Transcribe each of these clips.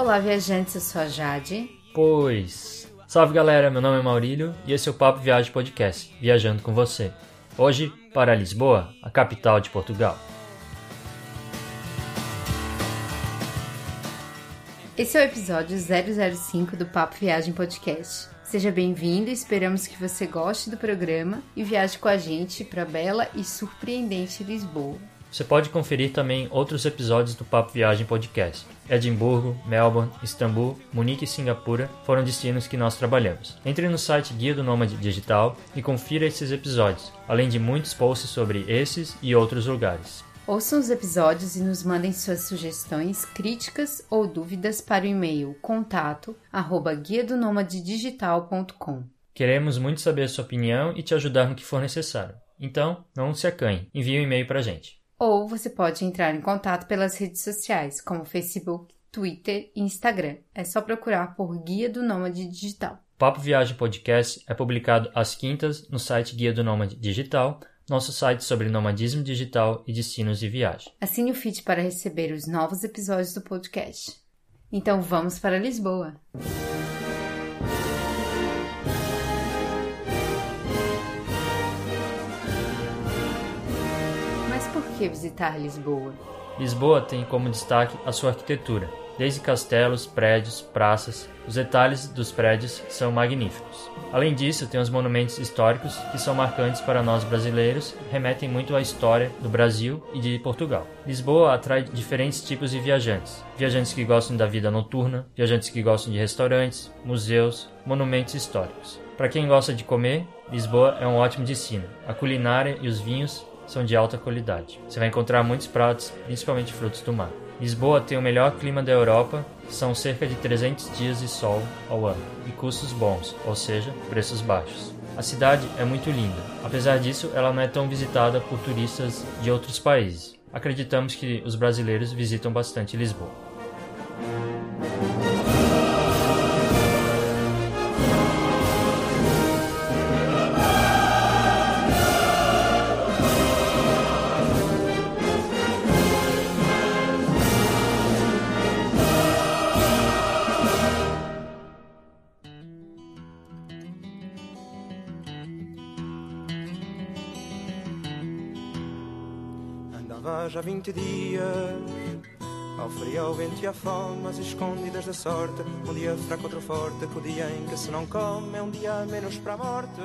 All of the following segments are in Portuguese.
Olá, viajantes, eu sou a Jade. Pois. Salve galera, meu nome é Maurílio e esse é o Papo Viagem Podcast, viajando com você. Hoje para Lisboa, a capital de Portugal. Esse é o episódio 005 do Papo Viagem Podcast. Seja bem-vindo, esperamos que você goste do programa e viaje com a gente para a bela e surpreendente Lisboa. Você pode conferir também outros episódios do Papo Viagem Podcast. Edimburgo, Melbourne, Istambul, Munique e Singapura foram destinos que nós trabalhamos. Entre no site Guia do Nômade Digital e confira esses episódios, além de muitos posts sobre esses e outros lugares. Ouçam os episódios e nos mandem suas sugestões, críticas ou dúvidas para o e-mail contato arroba. Queremos muito saber a sua opinião e te ajudar no que for necessário. Então, não se acanhe, envie um e-mail para a gente. Ou você pode entrar em contato pelas redes sociais, como Facebook, Twitter e Instagram. É só procurar por Guia do Nômade Digital. Papo Viagem Podcast é publicado às quintas no site Guia do Nômade Digital, nosso site sobre nomadismo digital e destinos de viagem. Assine o feed para receber os novos episódios do podcast. Então vamos para Lisboa! Que visitar Lisboa? Lisboa tem como destaque a sua arquitetura. Desde castelos, prédios, praças, os detalhes dos prédios são magníficos. Além disso, tem os monumentos históricos que são marcantes para nós brasileiros remetem muito à história do Brasil e de Portugal. Lisboa atrai diferentes tipos de viajantes: viajantes que gostam da vida noturna, viajantes que gostam de restaurantes, museus, monumentos históricos. Para quem gosta de comer, Lisboa é um ótimo destino. A culinária e os vinhos são de alta qualidade. Você vai encontrar muitos pratos, principalmente frutos do mar. Lisboa tem o melhor clima da Europa, são cerca de 300 dias de sol ao ano e custos bons, ou seja, preços baixos. A cidade é muito linda. Apesar disso, ela não é tão visitada por turistas de outros países. Acreditamos que os brasileiros visitam bastante Lisboa. Já 20 dias. Ao frio, ao vento e à fome, as escondidas da sorte. Um dia fraco, outro forte, que o dia em que se não come É um dia menos para a morte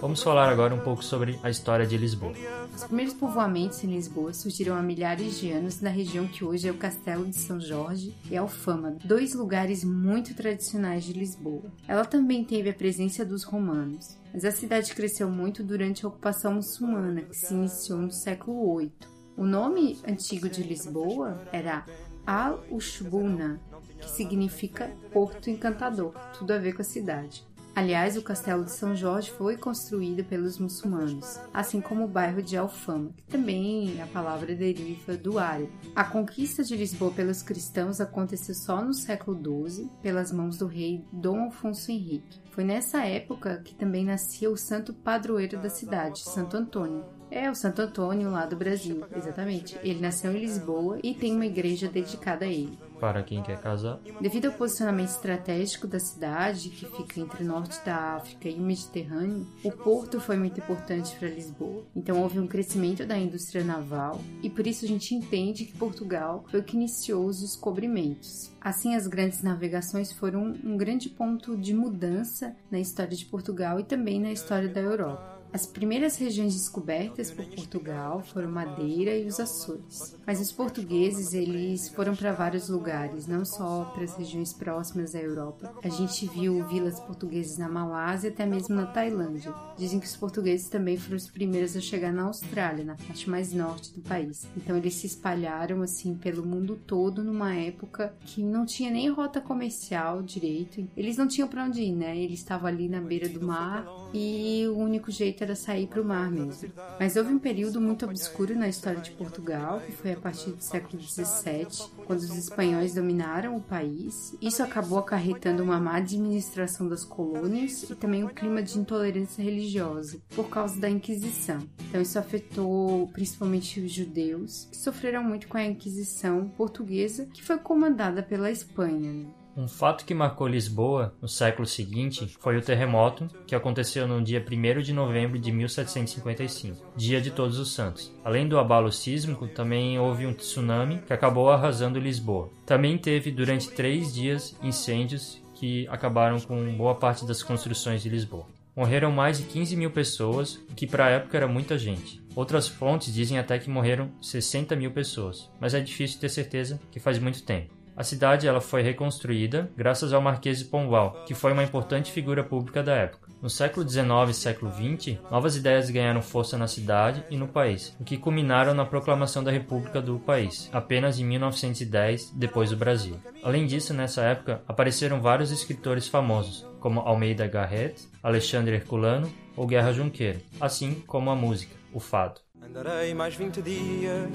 Vamos falar agora um pouco sobre a história de Lisboa. Os primeiros povoamentos em Lisboa surgiram há milhares de anos na região que hoje é o Castelo de São Jorge e Alfama, dois lugares muito tradicionais de Lisboa. Ela também teve a presença dos romanos, mas a cidade cresceu muito durante a ocupação muçulmana, que se iniciou no século VIII. O nome antigo de Lisboa era Al-Ushbuna, que significa Porto Encantador, tudo a ver com a cidade. Aliás, o Castelo de São Jorge foi construído pelos muçulmanos, assim como o bairro de Alfama, que também a palavra deriva do árabe. A conquista de Lisboa pelos cristãos aconteceu só no século XII, pelas mãos do rei Dom Afonso Henrique. Foi nessa época que também nascia o santo padroeiro da cidade, Santo Antônio. É o Santo Antônio lá do Brasil, exatamente. Ele nasceu em Lisboa e tem uma igreja dedicada a ele para quem quer casar. Devido ao posicionamento estratégico da cidade, que fica entre o norte da África e o Mediterrâneo, o porto foi muito importante para Lisboa. Então houve um crescimento da indústria naval e por isso a gente entende que Portugal foi o que iniciou os descobrimentos. Assim, as grandes navegações foram um grande ponto de mudança na história de Portugal e também na história da Europa. As primeiras regiões descobertas por Portugal foram Madeira e os Açores. Mas os portugueses, eles foram para vários lugares, não só para as regiões próximas à Europa. A gente viu vilas portuguesas na Malásia até mesmo na Tailândia. Dizem que os portugueses também foram os primeiros a chegar na Austrália, na parte mais norte do país. Então eles se espalharam assim pelo mundo todo numa época que não tinha nem rota comercial direito. Eles não tinham para onde ir, né? Eles estavam ali na beira do mar e o único jeito era sair para o mar mesmo. Mas houve um período muito obscuro na história de Portugal, que foi a partir do século XVII, quando os espanhóis dominaram o país. Isso acabou acarretando uma má administração das colônias e também um clima de intolerância religiosa, por causa da Inquisição. Então isso afetou principalmente os judeus, que sofreram muito com a Inquisição portuguesa, que foi comandada pela Espanha. Um fato que marcou Lisboa no século seguinte foi o terremoto que aconteceu no dia 1 de novembro de 1755, dia de Todos os Santos. Além do abalo sísmico, também houve um tsunami que acabou arrasando Lisboa. Também teve durante três dias incêndios que acabaram com boa parte das construções de Lisboa. Morreram mais de 15 mil pessoas, o que para a época era muita gente. Outras fontes dizem até que morreram 60 mil pessoas, mas é difícil ter certeza que faz muito tempo. A cidade ela foi reconstruída graças ao Marquês de Pombal, que foi uma importante figura pública da época. No século XIX e século XX, novas ideias ganharam força na cidade e no país, o que culminaram na proclamação da República do país, apenas em 1910, depois do Brasil. Além disso, nessa época, apareceram vários escritores famosos, como Almeida Garrett, Alexandre Herculano ou Guerra Junqueiro, assim como a música, o fado. Andarei mais 20 dias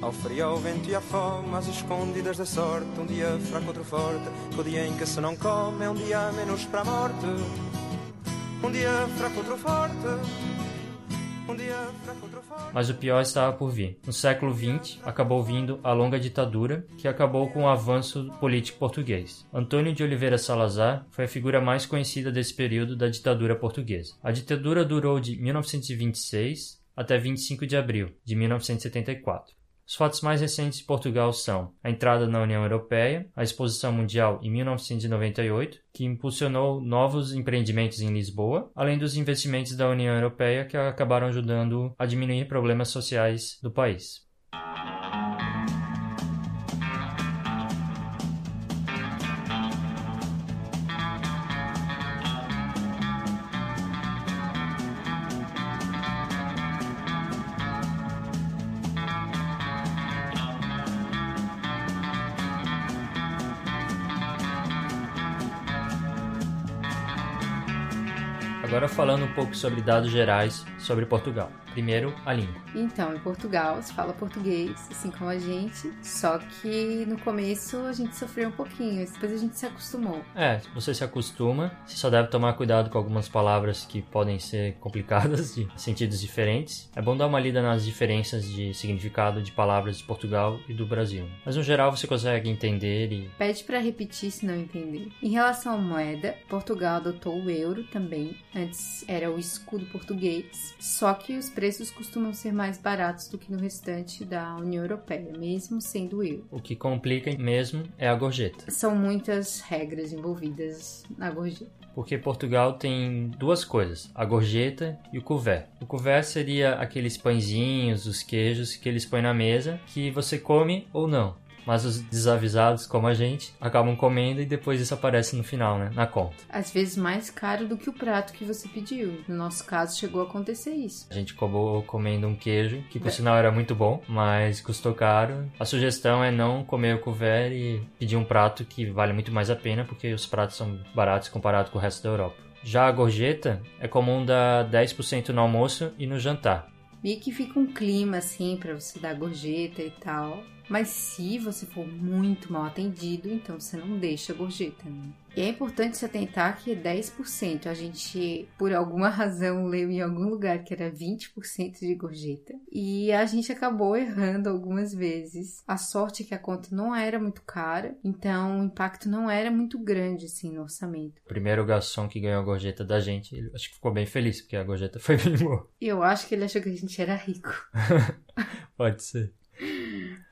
ao frio, ao vento e à fome, às escondidas da sorte. Um dia fraco, outro forte. Que o dia em que se não come é um dia menos para a morte. Um dia fraco, outro forte. Mas o pior estava por vir. No século XX, acabou vindo a longa ditadura, que acabou com o avanço político português. Antônio de Oliveira Salazar foi a figura mais conhecida desse período da ditadura portuguesa. A ditadura durou de 1926 até 25 de abril de 1974. Os fatos mais recentes de Portugal são a entrada na União Europeia, a Exposição Mundial em 1998, que impulsionou novos empreendimentos em Lisboa, além dos investimentos da União Europeia que acabaram ajudando a diminuir problemas sociais do país. Agora falando um pouco sobre dados gerais sobre Portugal. Primeiro, a língua. Então, em Portugal se fala português, assim como a gente, só que no começo a gente sofreu um pouquinho, depois a gente se acostumou. É, você se acostuma, você só deve tomar cuidado com algumas palavras que podem ser complicadas, de sentidos diferentes. É bom dar uma lida nas diferenças de significado de palavras de Portugal e do Brasil. Mas no geral você consegue entender e. Pede para repetir se não entender. Em relação à moeda, Portugal adotou o euro também. Antes era o escudo português, só que os preços costumam ser mais baratos do que no restante da União Europeia, mesmo sendo euro. O que complica mesmo é a gorjeta. São muitas regras envolvidas na gorjeta. Porque Portugal tem duas coisas, a gorjeta e o couvert. O couvert seria aqueles pãezinhos, os queijos que eles põem na mesa, que você come ou não mas os desavisados, como a gente, acabam comendo e depois isso aparece no final, né? Na conta. Às vezes mais caro do que o prato que você pediu. No nosso caso, chegou a acontecer isso. A gente acabou comendo um queijo, que por é. sinal era muito bom, mas custou caro. A sugestão é não comer o couvert e pedir um prato que vale muito mais a pena, porque os pratos são baratos comparado com o resto da Europa. Já a gorjeta é comum dar 10% no almoço e no jantar. Meio que fica um clima assim para você dar gorjeta e tal. Mas se você for muito mal atendido, então você não deixa a gorjeta. Né? E é importante se atentar que é 10%. A gente, por alguma razão, leu em algum lugar que era 20% de gorjeta. E a gente acabou errando algumas vezes. A sorte é que a conta não era muito cara, então o impacto não era muito grande assim no orçamento. O primeiro garçom que ganhou a gorjeta da gente, ele acho que ficou bem feliz, porque a gorjeta foi bem boa. Eu acho que ele achou que a gente era rico. Pode ser.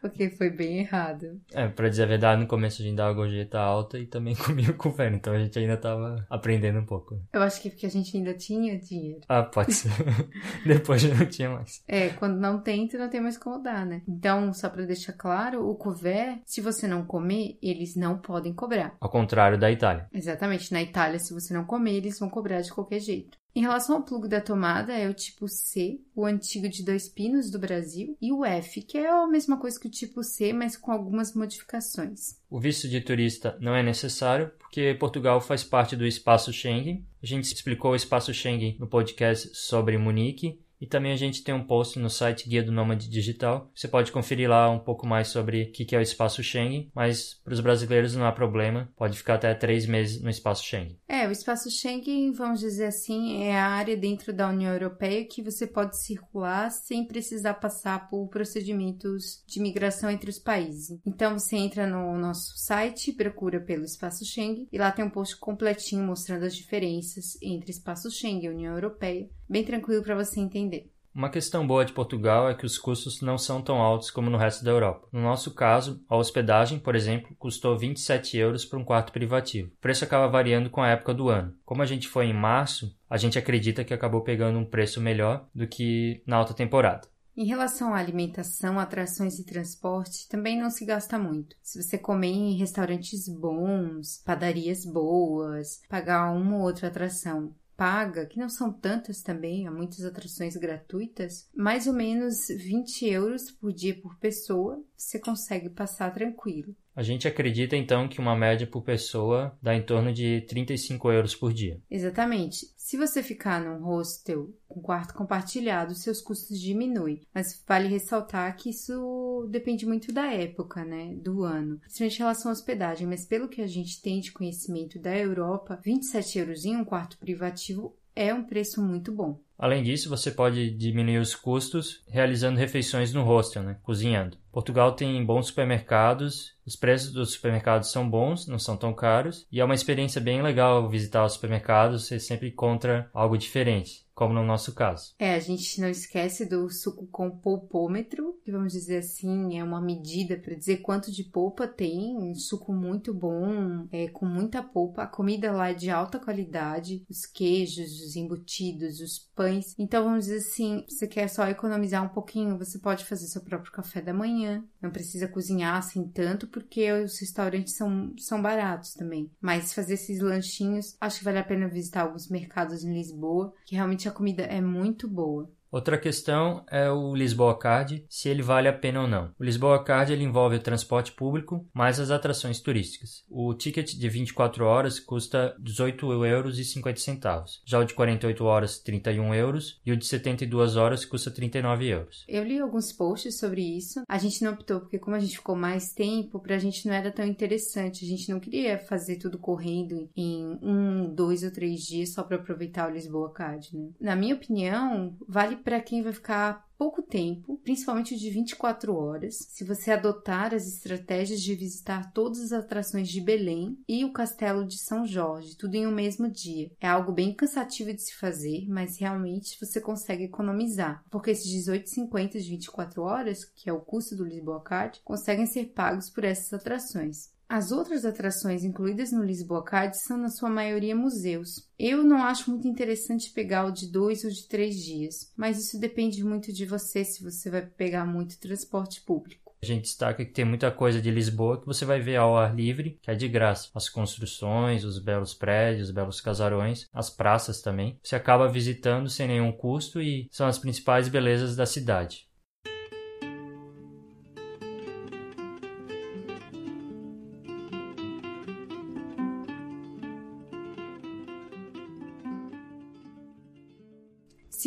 Porque foi bem errado. É, pra dizer a verdade, no começo a gente dava gorjeta alta e também comia com fé, então a gente ainda tava aprendendo um pouco. Eu acho que porque a gente ainda tinha dinheiro. Ah, pode ser. Depois já não tinha mais. É, quando não tem, tu não tem mais como dar, né? Então, só pra deixar claro, o couvert, se você não comer, eles não podem cobrar. Ao contrário da Itália. Exatamente. Na Itália, se você não comer, eles vão cobrar de qualquer jeito. Em relação ao plugo da tomada, é o tipo C, o antigo de dois pinos do Brasil, e o F, que é a mesma coisa que o tipo C, mas com algumas modificações. O visto de turista não é necessário, porque Portugal faz parte do espaço Schengen. A gente explicou o espaço Schengen no podcast sobre Munique, e também a gente tem um post no site Guia do Nômade Digital. Você pode conferir lá um pouco mais sobre o que é o espaço Schengen, mas para os brasileiros não há problema, pode ficar até três meses no espaço Schengen. É, o espaço Schengen, vamos dizer assim, é a área dentro da União Europeia que você pode circular sem precisar passar por procedimentos de migração entre os países. Então você entra no nosso site, procura pelo espaço Schengen e lá tem um post completinho mostrando as diferenças entre espaço Schengen e União Europeia bem tranquilo para você entender. Uma questão boa de Portugal é que os custos não são tão altos como no resto da Europa. No nosso caso, a hospedagem, por exemplo, custou 27 euros para um quarto privativo. O preço acaba variando com a época do ano. Como a gente foi em março, a gente acredita que acabou pegando um preço melhor do que na alta temporada. Em relação à alimentação, atrações e transporte, também não se gasta muito. Se você comer em restaurantes bons, padarias boas, pagar uma ou outra atração paga, que não são tantas também, há muitas atrações gratuitas, mais ou menos 20 euros por dia por pessoa, você consegue passar tranquilo. A gente acredita então que uma média por pessoa dá em torno de 35 euros por dia. Exatamente. Se você ficar num hostel com quarto compartilhado, seus custos diminuem. Mas vale ressaltar que isso depende muito da época, né? Do ano. Principalmente em relação à hospedagem. Mas pelo que a gente tem de conhecimento da Europa, 27 euros em um quarto privativo é um preço muito bom. Além disso, você pode diminuir os custos realizando refeições no hostel, né? cozinhando. Portugal tem bons supermercados, os preços dos supermercados são bons, não são tão caros, e é uma experiência bem legal visitar os supermercados, você sempre encontra algo diferente como no nosso caso. É, a gente não esquece do suco com polpômetro, que vamos dizer assim, é uma medida para dizer quanto de polpa tem, um suco muito bom, é, com muita polpa. A comida lá é de alta qualidade, os queijos, os embutidos, os pães. Então vamos dizer assim, você quer só economizar um pouquinho, você pode fazer seu próprio café da manhã. Não precisa cozinhar assim tanto, porque os restaurantes são, são baratos também. Mas fazer esses lanchinhos, acho que vale a pena visitar alguns mercados em Lisboa, que realmente a comida é muito boa. Outra questão é o Lisboa Card, se ele vale a pena ou não. O Lisboa Card ele envolve o transporte público mais as atrações turísticas. O ticket de 24 horas custa 18 euros 50 centavos. Já o de 48 horas 31 euros e o de 72 horas custa 39 euros. Eu li alguns posts sobre isso. A gente não optou porque como a gente ficou mais tempo, pra gente não era tão interessante. A gente não queria fazer tudo correndo em um, dois ou três dias só para aproveitar o Lisboa Card, né? Na minha opinião, vale para quem vai ficar pouco tempo, principalmente de 24 horas, se você adotar as estratégias de visitar todas as atrações de Belém e o Castelo de São Jorge, tudo em um mesmo dia. É algo bem cansativo de se fazer, mas realmente você consegue economizar, porque esses 18,50 de 24 horas, que é o custo do Lisboa Card, conseguem ser pagos por essas atrações. As outras atrações incluídas no Lisboa Card são, na sua maioria, museus. Eu não acho muito interessante pegar o de dois ou de três dias, mas isso depende muito de você se você vai pegar muito transporte público. A gente destaca que tem muita coisa de Lisboa que você vai ver ao ar livre, que é de graça. As construções, os belos prédios, os belos casarões, as praças também. Você acaba visitando sem nenhum custo e são as principais belezas da cidade.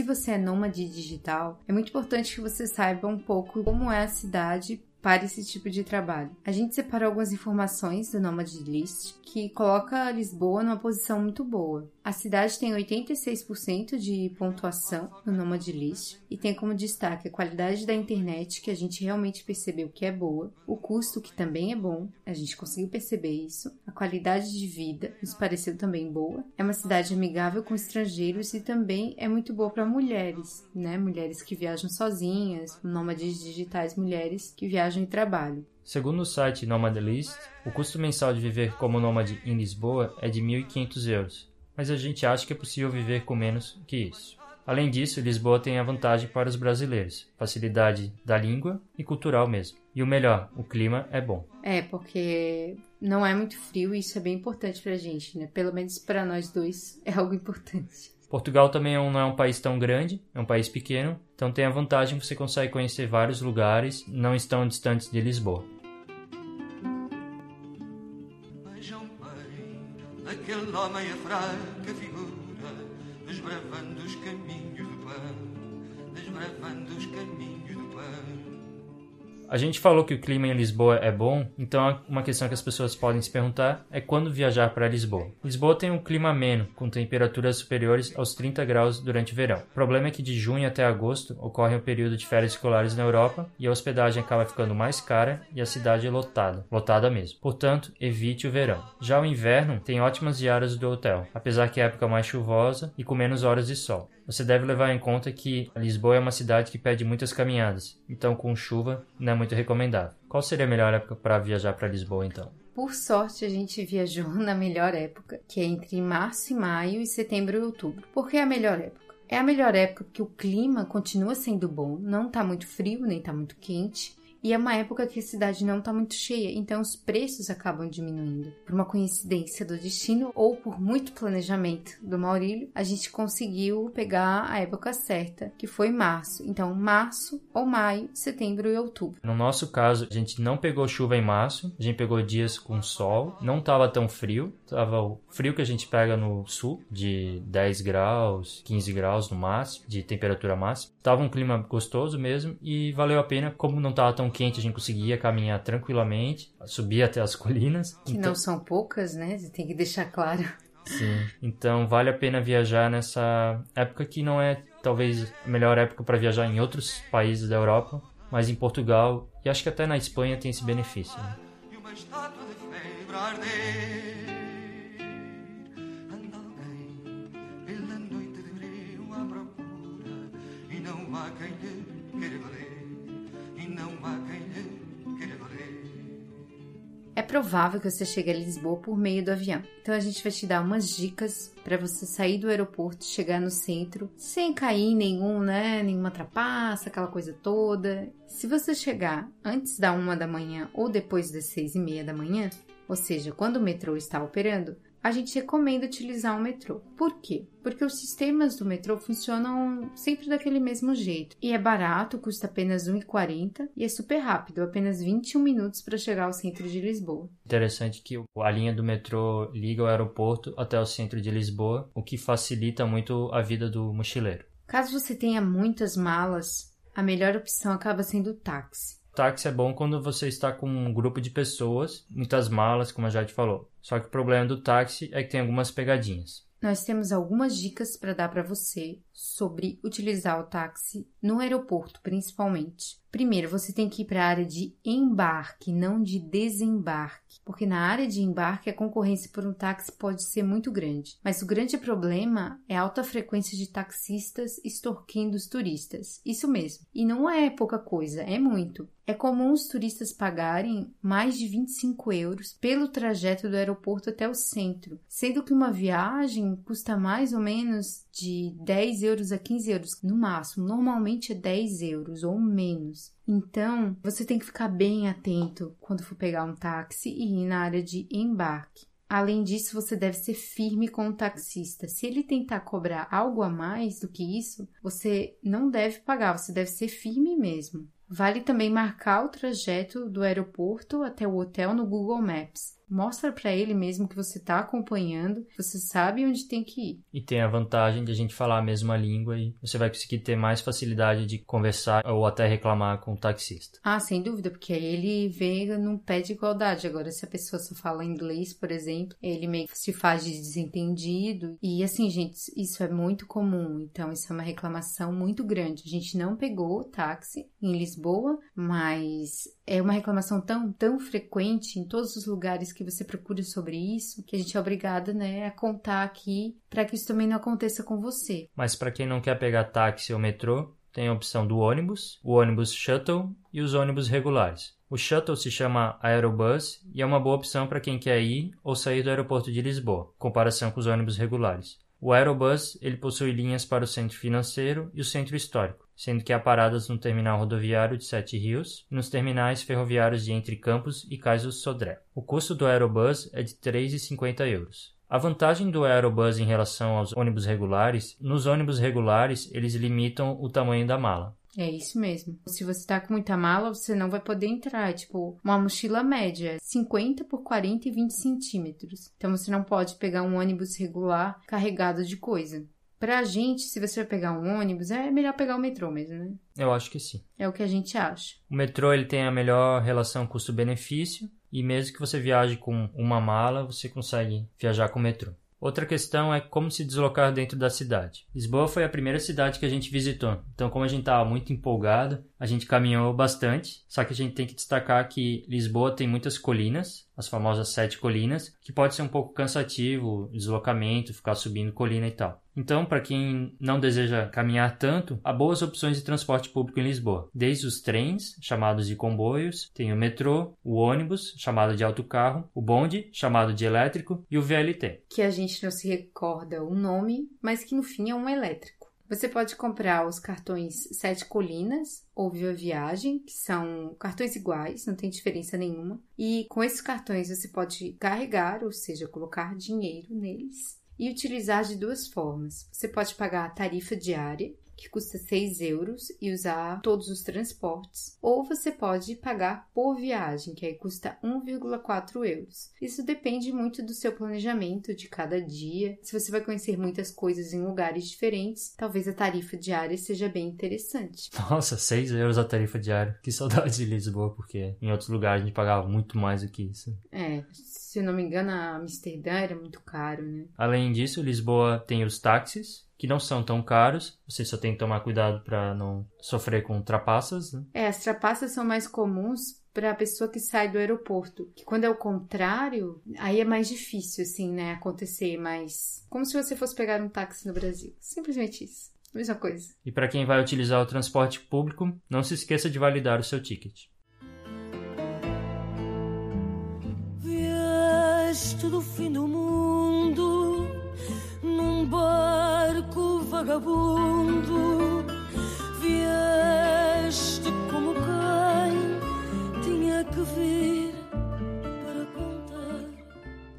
Você é nômade digital, é muito importante que você saiba um pouco como é a cidade para esse tipo de trabalho. A gente separou algumas informações do Nomad List que coloca Lisboa numa posição muito boa. A cidade tem 86% de pontuação no Nomad List e tem como destaque a qualidade da internet, que a gente realmente percebeu que é boa, o custo, que também é bom, a gente conseguiu perceber isso, a qualidade de vida nos pareceu também boa. É uma cidade amigável com estrangeiros e também é muito boa para mulheres, né? Mulheres que viajam sozinhas, nômades digitais mulheres que viajam e trabalham. Segundo o site Nomadlist, o custo mensal de viver como nômade em Lisboa é de 1.500 euros, mas a gente acha que é possível viver com menos que isso. Além disso, Lisboa tem a vantagem para os brasileiros: facilidade da língua e cultural mesmo. E o melhor, o clima é bom. É, porque não é muito frio e isso é bem importante pra gente, né? Pelo menos para nós dois é algo importante. Portugal também é não é um país tão grande, é um país pequeno, então tem a vantagem que você consegue conhecer vários lugares, não estão distantes de Lisboa. Aquele homem a fraca figura, desbravando os caminhos do pão, desbravando os caminhos. A gente falou que o clima em Lisboa é bom, então uma questão que as pessoas podem se perguntar é quando viajar para Lisboa. Lisboa tem um clima ameno, com temperaturas superiores aos 30 graus durante o verão. O problema é que de junho até agosto ocorre o um período de férias escolares na Europa e a hospedagem acaba ficando mais cara e a cidade é lotada, lotada mesmo. Portanto, evite o verão. Já o inverno tem ótimas diárias do hotel, apesar que é época mais chuvosa e com menos horas de sol. Você deve levar em conta que Lisboa é uma cidade que pede muitas caminhadas, então com chuva não é muito recomendável. Qual seria a melhor época para viajar para Lisboa então? Por sorte, a gente viajou na melhor época, que é entre março e maio e setembro e outubro. Por que a melhor época? É a melhor época porque o clima continua sendo bom, não está muito frio nem está muito quente, e é uma época que a cidade não está muito cheia, então os preços acabam diminuindo. Por uma coincidência do destino ou por muito planejamento do Maurílio, a gente conseguiu pegar a época certa, que foi março. Então, março ou maio, setembro e outubro. No nosso caso, a gente não pegou chuva em março, a gente pegou dias com sol, não estava tão frio, estava o frio que a gente pega no sul, de 10 graus, 15 graus no máximo, de temperatura máxima. Tava um clima gostoso mesmo e valeu a pena, como não estava tão quente, a gente conseguia caminhar tranquilamente, subir até as colinas. Que então... não são poucas, né? Você tem que deixar claro. Sim, então vale a pena viajar nessa época que não é talvez a melhor época para viajar em outros países da Europa, mas em Portugal e acho que até na Espanha tem esse benefício. Né? É provável que você chegue a Lisboa por meio do avião. Então a gente vai te dar umas dicas para você sair do aeroporto, chegar no centro, sem cair nenhum, né, nenhuma trapaça, aquela coisa toda. Se você chegar antes da uma da manhã ou depois das seis e meia da manhã, ou seja, quando o metrô está operando, a gente recomenda utilizar o metrô. Por quê? Porque os sistemas do metrô funcionam sempre daquele mesmo jeito. E é barato, custa apenas R$ 1,40 e é super rápido, apenas 21 minutos para chegar ao centro de Lisboa. Interessante que a linha do metrô liga o aeroporto até o centro de Lisboa, o que facilita muito a vida do mochileiro. Caso você tenha muitas malas, a melhor opção acaba sendo o táxi táxi é bom quando você está com um grupo de pessoas, muitas malas, como a Jade falou. Só que o problema do táxi é que tem algumas pegadinhas. Nós temos algumas dicas para dar para você sobre utilizar o táxi no aeroporto, principalmente. Primeiro, você tem que ir para a área de embarque, não de desembarque, porque na área de embarque a concorrência por um táxi pode ser muito grande. Mas o grande problema é a alta frequência de taxistas extorquindo os turistas. Isso mesmo. E não é pouca coisa, é muito. É comum os turistas pagarem mais de 25 euros pelo trajeto do aeroporto até o centro, sendo que uma viagem custa mais ou menos de 10 euros a 15 euros no máximo. Normalmente é 10 euros ou menos. Então, você tem que ficar bem atento quando for pegar um táxi e ir na área de embarque. Além disso, você deve ser firme com o taxista. Se ele tentar cobrar algo a mais do que isso, você não deve pagar, você deve ser firme mesmo. Vale também marcar o trajeto do aeroporto até o hotel no Google Maps. Mostra para ele mesmo que você está acompanhando, você sabe onde tem que ir. E tem a vantagem de a gente falar a mesma língua e você vai conseguir ter mais facilidade de conversar ou até reclamar com o taxista. Ah, sem dúvida, porque aí ele vê num pé de igualdade. Agora, se a pessoa só fala inglês, por exemplo, ele meio que se faz de desentendido. E assim, gente, isso é muito comum. Então, isso é uma reclamação muito grande. A gente não pegou o táxi em Lisboa, mas é uma reclamação tão, tão frequente em todos os lugares que você procura sobre isso que a gente é obrigada, né, a contar aqui para que isso também não aconteça com você. Mas para quem não quer pegar táxi ou metrô, tem a opção do ônibus, o ônibus shuttle e os ônibus regulares. O shuttle se chama Aerobus e é uma boa opção para quem quer ir ou sair do aeroporto de Lisboa, em comparação com os ônibus regulares. O Aerobus ele possui linhas para o centro financeiro e o centro histórico sendo que há paradas no terminal rodoviário de Sete Rios e nos terminais ferroviários de Entre Campos e Cais Sodré. O custo do Aerobus é de 3,50 euros. A vantagem do Aerobus em relação aos ônibus regulares, nos ônibus regulares eles limitam o tamanho da mala. É isso mesmo. Se você tá com muita mala, você não vai poder entrar. É tipo, uma mochila média, 50 por 40 e 20 centímetros. Então você não pode pegar um ônibus regular carregado de coisa. Pra gente, se você vai pegar um ônibus, é melhor pegar o metrô mesmo, né? Eu acho que sim. É o que a gente acha. O metrô ele tem a melhor relação custo-benefício e mesmo que você viaje com uma mala, você consegue viajar com o metrô. Outra questão é como se deslocar dentro da cidade. Lisboa foi a primeira cidade que a gente visitou, então como a gente estava muito empolgado, a gente caminhou bastante. Só que a gente tem que destacar que Lisboa tem muitas colinas, as famosas sete colinas, que pode ser um pouco cansativo, deslocamento, ficar subindo colina e tal. Então, para quem não deseja caminhar tanto, há boas opções de transporte público em Lisboa. Desde os trens, chamados de comboios, tem o metrô, o ônibus, chamado de autocarro, o bonde, chamado de elétrico, e o VLT. Que a gente não se recorda o nome, mas que no fim é um elétrico. Você pode comprar os cartões Sete Colinas ou Viva Viagem, que são cartões iguais, não tem diferença nenhuma. E com esses cartões você pode carregar, ou seja, colocar dinheiro neles e utilizar de duas formas. Você pode pagar a tarifa diária, que custa 6 euros e usar todos os transportes, ou você pode pagar por viagem, que aí custa 1,4 euros. Isso depende muito do seu planejamento de cada dia. Se você vai conhecer muitas coisas em lugares diferentes, talvez a tarifa diária seja bem interessante. Nossa, 6 euros a tarifa diária. Que saudade de Lisboa, porque em outros lugares a gente pagava muito mais do que isso. É, se eu não me engano, a Amsterdã era muito caro, né? Além disso, Lisboa tem os táxis, que não são tão caros. Você só tem que tomar cuidado para não sofrer com trapaças. Né? É, as trapaças são mais comuns para a pessoa que sai do aeroporto. Que quando é o contrário, aí é mais difícil, assim, né, acontecer. Mas como se você fosse pegar um táxi no Brasil. Simplesmente isso. Mesma coisa. E para quem vai utilizar o transporte público, não se esqueça de validar o seu ticket. Vieste do fim do mundo num barco vagabundo. Vieste como quem tinha que vir para contar.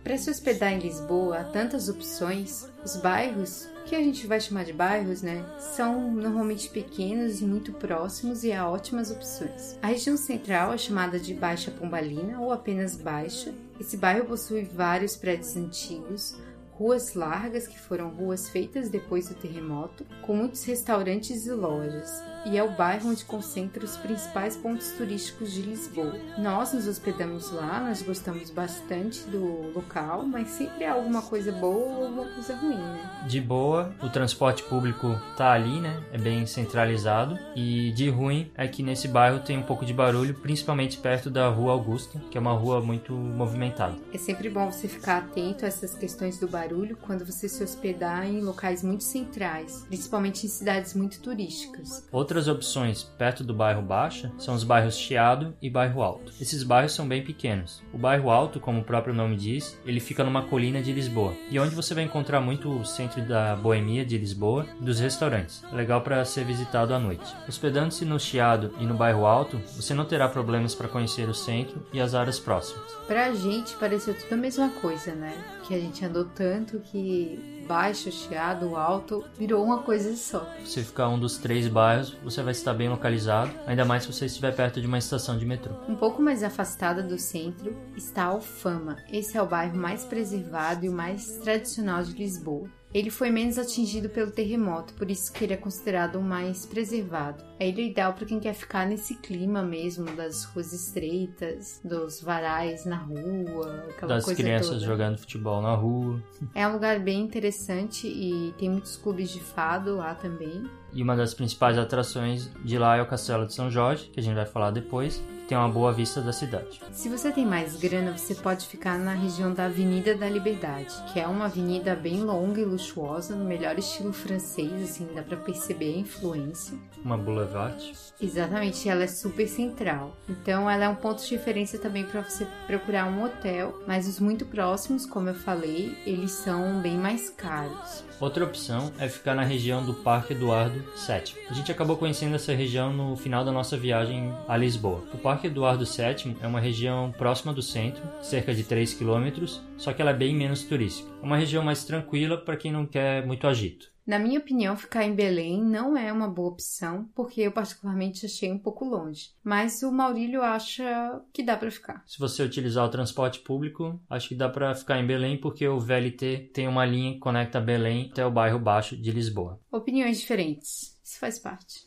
Para se hospedar em Lisboa, há tantas opções. Os bairros, que a gente vai chamar de bairros, né, são normalmente pequenos e muito próximos e há ótimas opções. A região central é chamada de Baixa Pombalina ou apenas Baixa. Esse bairro possui vários prédios antigos, ruas largas, que foram ruas feitas depois do terremoto, com muitos restaurantes e lojas, e é o bairro onde concentra os principais pontos turísticos de Lisboa. Nós nos hospedamos lá, nós gostamos bastante do local, mas sempre há alguma coisa boa ou alguma coisa ruim, né? De boa, o transporte público tá ali, né? É bem centralizado. E de ruim é que nesse bairro tem um pouco de barulho, principalmente perto da Rua Augusta, que é uma rua muito movimentada. É sempre bom você ficar atento a essas questões do barulho quando você se hospedar em locais muito centrais, principalmente em cidades muito turísticas. Outras opções perto do bairro Baixa são os bairros Chiado e Bairro Alto. Esses bairros são bem pequenos. O bairro Alto, como o próprio nome diz, ele fica numa colina de Lisboa, e onde você vai encontrar muito o centro da boemia de Lisboa e dos restaurantes. Legal para ser visitado à noite. Hospedando-se no Chiado e no bairro Alto, você não terá problemas para conhecer o centro e as áreas próximas. Pra gente pareceu tudo a mesma coisa, né? Que a gente andou tanto que baixo, chiado, alto, virou uma coisa só. Se você ficar um dos três bairros, você vai estar bem localizado, ainda mais se você estiver perto de uma estação de metrô. Um pouco mais afastada do centro está Alfama. Esse é o bairro mais preservado e o mais tradicional de Lisboa. Ele foi menos atingido pelo terremoto, por isso que ele é considerado o mais preservado. É ideal para quem quer ficar nesse clima mesmo das ruas estreitas, dos varais na rua, aquela Das coisa crianças toda. jogando futebol na rua. É um lugar bem interessante e tem muitos clubes de fado lá também. E uma das principais atrações de lá é o Castelo de São Jorge, que a gente vai falar depois, tem uma boa vista da cidade. Se você tem mais grana, você pode ficar na região da Avenida da Liberdade, que é uma avenida bem longa e luxuosa, no melhor estilo francês, assim, dá pra perceber a influência. Uma boulevard. Exatamente, ela é super central. Então ela é um ponto de referência também para você procurar um hotel, mas os muito próximos, como eu falei, eles são bem mais caros. Outra opção é ficar na região do Parque Eduardo VII. A gente acabou conhecendo essa região no final da nossa viagem a Lisboa. O Parque Eduardo VII é uma região próxima do centro, cerca de 3 quilômetros, só que ela é bem menos turística. É uma região mais tranquila para quem não quer muito agito. Na minha opinião, ficar em Belém não é uma boa opção, porque eu particularmente achei um pouco longe. Mas o Maurílio acha que dá para ficar. Se você utilizar o transporte público, acho que dá para ficar em Belém, porque o VLT tem uma linha que conecta Belém até o bairro Baixo de Lisboa. Opiniões diferentes. Isso faz parte.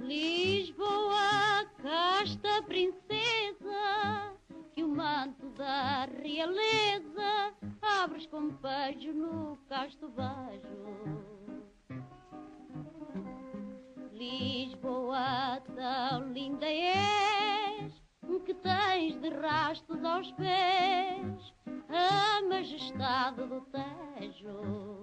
Lisboa, casta princesa, o manto da realeza abres com beijo no casto bajo. Lisboa, tão linda és, que tens de rastos aos pés a majestade do Tejo.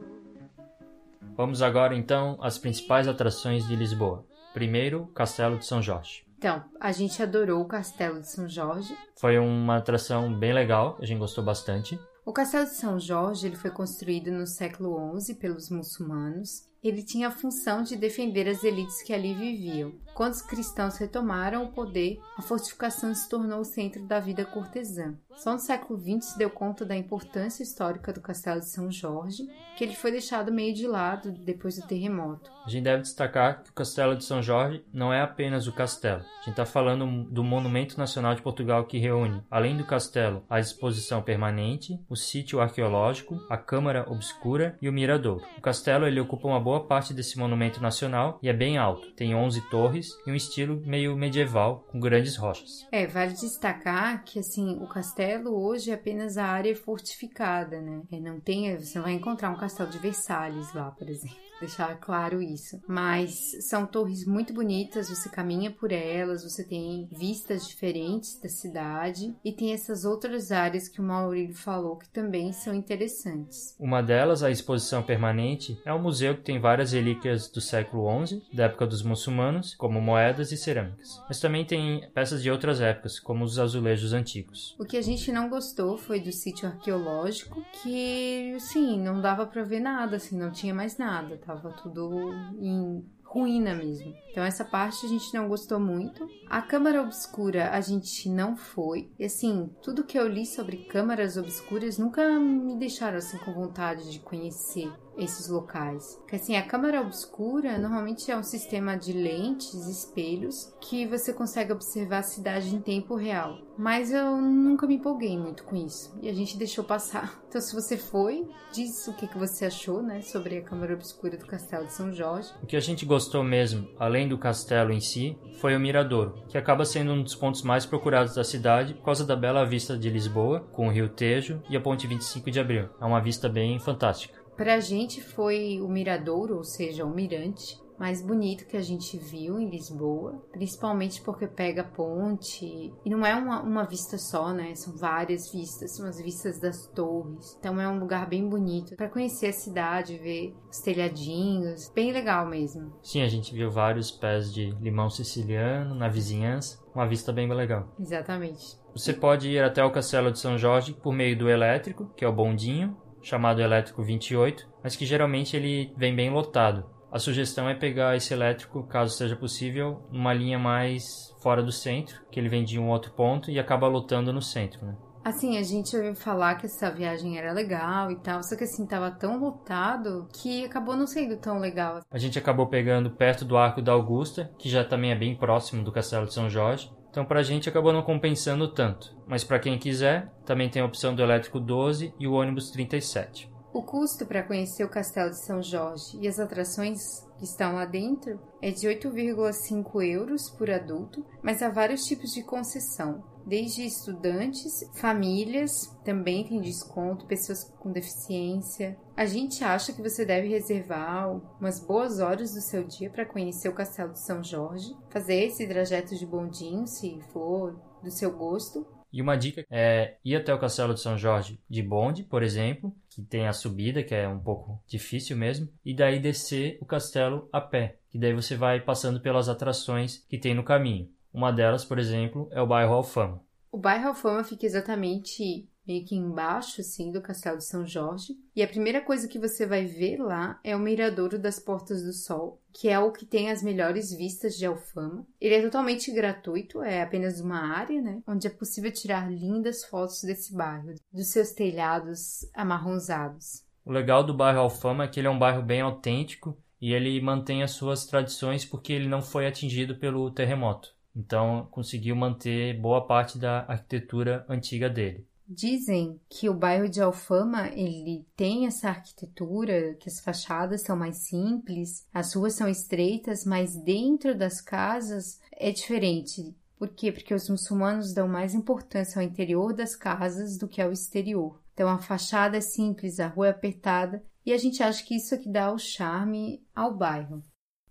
Vamos agora então às principais atrações de Lisboa. Primeiro, Castelo de São Jorge. Então, a gente adorou o Castelo de São Jorge. Foi uma atração bem legal, a gente gostou bastante. O Castelo de São Jorge ele foi construído no século XI pelos muçulmanos. Ele tinha a função de defender as elites que ali viviam. Quando os cristãos retomaram o poder, a fortificação se tornou o centro da vida cortesã. Só no século XX se deu conta da importância histórica do Castelo de São Jorge, que ele foi deixado meio de lado depois do terremoto. A gente deve destacar que o Castelo de São Jorge não é apenas o castelo. A gente está falando do Monumento Nacional de Portugal que reúne, além do castelo, a exposição permanente, o sítio arqueológico, a Câmara Obscura e o Miradouro. O castelo ele ocupa uma boa parte desse monumento nacional e é bem alto. Tem 11 torres e um estilo meio medieval com grandes rochas. É, vale destacar que assim, o castelo hoje é apenas a área fortificada, né? É, não tem, você não vai encontrar um castelo de Versalhes lá, por exemplo deixar claro isso. Mas são torres muito bonitas, você caminha por elas, você tem vistas diferentes da cidade e tem essas outras áreas que o Maurílio falou que também são interessantes. Uma delas, a exposição permanente, é um museu que tem várias relíquias do século XI, da época dos muçulmanos, como moedas e cerâmicas. Mas também tem peças de outras épocas, como os azulejos antigos. O que a gente não gostou foi do sítio arqueológico, que, sim, não dava para ver nada, assim, não tinha mais nada tava tudo em ruína mesmo. Então essa parte a gente não gostou muito. A câmara obscura a gente não foi. E assim, tudo que eu li sobre câmaras obscuras nunca me deixaram assim com vontade de conhecer esses locais. Porque assim, a câmara obscura normalmente é um sistema de lentes, espelhos, que você consegue observar a cidade em tempo real. Mas eu nunca me empolguei muito com isso. E a gente deixou passar. Então, se você foi, diz o que, que você achou, né, sobre a câmara obscura do Castelo de São Jorge. O que a gente gostou mesmo, além do castelo em si, foi o Miradouro, que acaba sendo um dos pontos mais procurados da cidade por causa da bela vista de Lisboa, com o Rio Tejo e a Ponte 25 de Abril. É uma vista bem fantástica. Pra gente foi o Miradouro, ou seja, o Mirante, mais bonito que a gente viu em Lisboa, principalmente porque pega a ponte e não é uma, uma vista só, né? São várias vistas, são as vistas das torres. Então é um lugar bem bonito para conhecer a cidade, ver os telhadinhos, bem legal mesmo. Sim, a gente viu vários pés de limão siciliano na vizinhança, uma vista bem legal. Exatamente. Você pode ir até o Castelo de São Jorge por meio do elétrico, que é o bondinho, chamado elétrico 28, mas que geralmente ele vem bem lotado. A sugestão é pegar esse elétrico, caso seja possível, numa linha mais fora do centro, que ele vem de um outro ponto e acaba lotando no centro, né? Assim, a gente ouviu falar que essa viagem era legal e tal, só que assim, tava tão lotado que acabou não sendo tão legal. A gente acabou pegando perto do Arco da Augusta, que já também é bem próximo do Castelo de São Jorge, então pra gente acabou não compensando tanto. Mas para quem quiser, também tem a opção do elétrico 12 e o ônibus 37. O custo para conhecer o Castelo de São Jorge e as atrações que estão lá dentro é de 8,5 euros por adulto, mas há vários tipos de concessão, desde estudantes, famílias, também tem desconto, pessoas com deficiência. A gente acha que você deve reservar umas boas horas do seu dia para conhecer o Castelo de São Jorge, fazer esse trajeto de bondinho, se for do seu gosto, e uma dica é ir até o Castelo de São Jorge de bonde, por exemplo, que tem a subida, que é um pouco difícil mesmo, e daí descer o castelo a pé, que daí você vai passando pelas atrações que tem no caminho. Uma delas, por exemplo, é o bairro Alfama. O bairro Alfama fica exatamente meio que embaixo, assim, do Castelo de São Jorge. E a primeira coisa que você vai ver lá é o Miradouro das Portas do Sol, que é o que tem as melhores vistas de Alfama. Ele é totalmente gratuito, é apenas uma área, né, onde é possível tirar lindas fotos desse bairro, dos seus telhados amarronzados. O legal do bairro Alfama é que ele é um bairro bem autêntico e ele mantém as suas tradições porque ele não foi atingido pelo terremoto. Então, conseguiu manter boa parte da arquitetura antiga dele. Dizem que o bairro de Alfama ele tem essa arquitetura, que as fachadas são mais simples, as ruas são estreitas, mas dentro das casas é diferente. Por quê? Porque os muçulmanos dão mais importância ao interior das casas do que ao exterior. Então a fachada é simples, a rua é apertada e a gente acha que isso é que dá o charme ao bairro.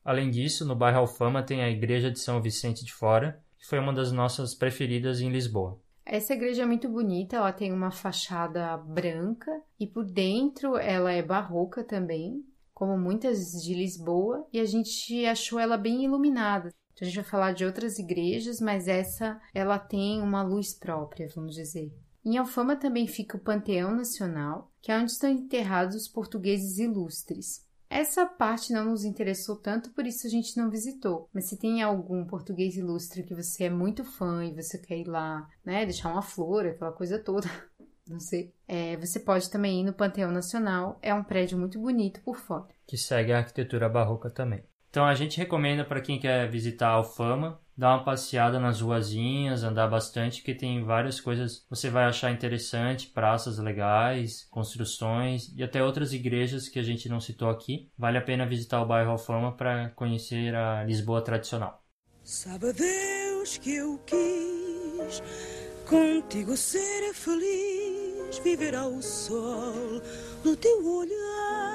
Além disso, no bairro Alfama tem a Igreja de São Vicente de Fora, que foi uma das nossas preferidas em Lisboa. Essa igreja é muito bonita, ela tem uma fachada branca e por dentro ela é barroca também, como muitas de Lisboa, e a gente achou ela bem iluminada. Então a gente vai falar de outras igrejas, mas essa ela tem uma luz própria, vamos dizer. Em Alfama também fica o Panteão Nacional, que é onde estão enterrados os portugueses ilustres. Essa parte não nos interessou tanto, por isso a gente não visitou. Mas se tem algum português ilustre que você é muito fã e você quer ir lá, né, deixar uma flor, aquela coisa toda, não sei. É, você pode também ir no Panteão Nacional, é um prédio muito bonito por fora. Que segue a arquitetura barroca também. Então a gente recomenda para quem quer visitar a Alfama, dar uma passeada nas ruazinhas, andar bastante, que tem várias coisas que você vai achar interessante, praças legais, construções e até outras igrejas que a gente não citou aqui. Vale a pena visitar o bairro Alfama para conhecer a Lisboa tradicional. Sabe Deus que eu quis contigo ser feliz, viver ao sol do teu olhar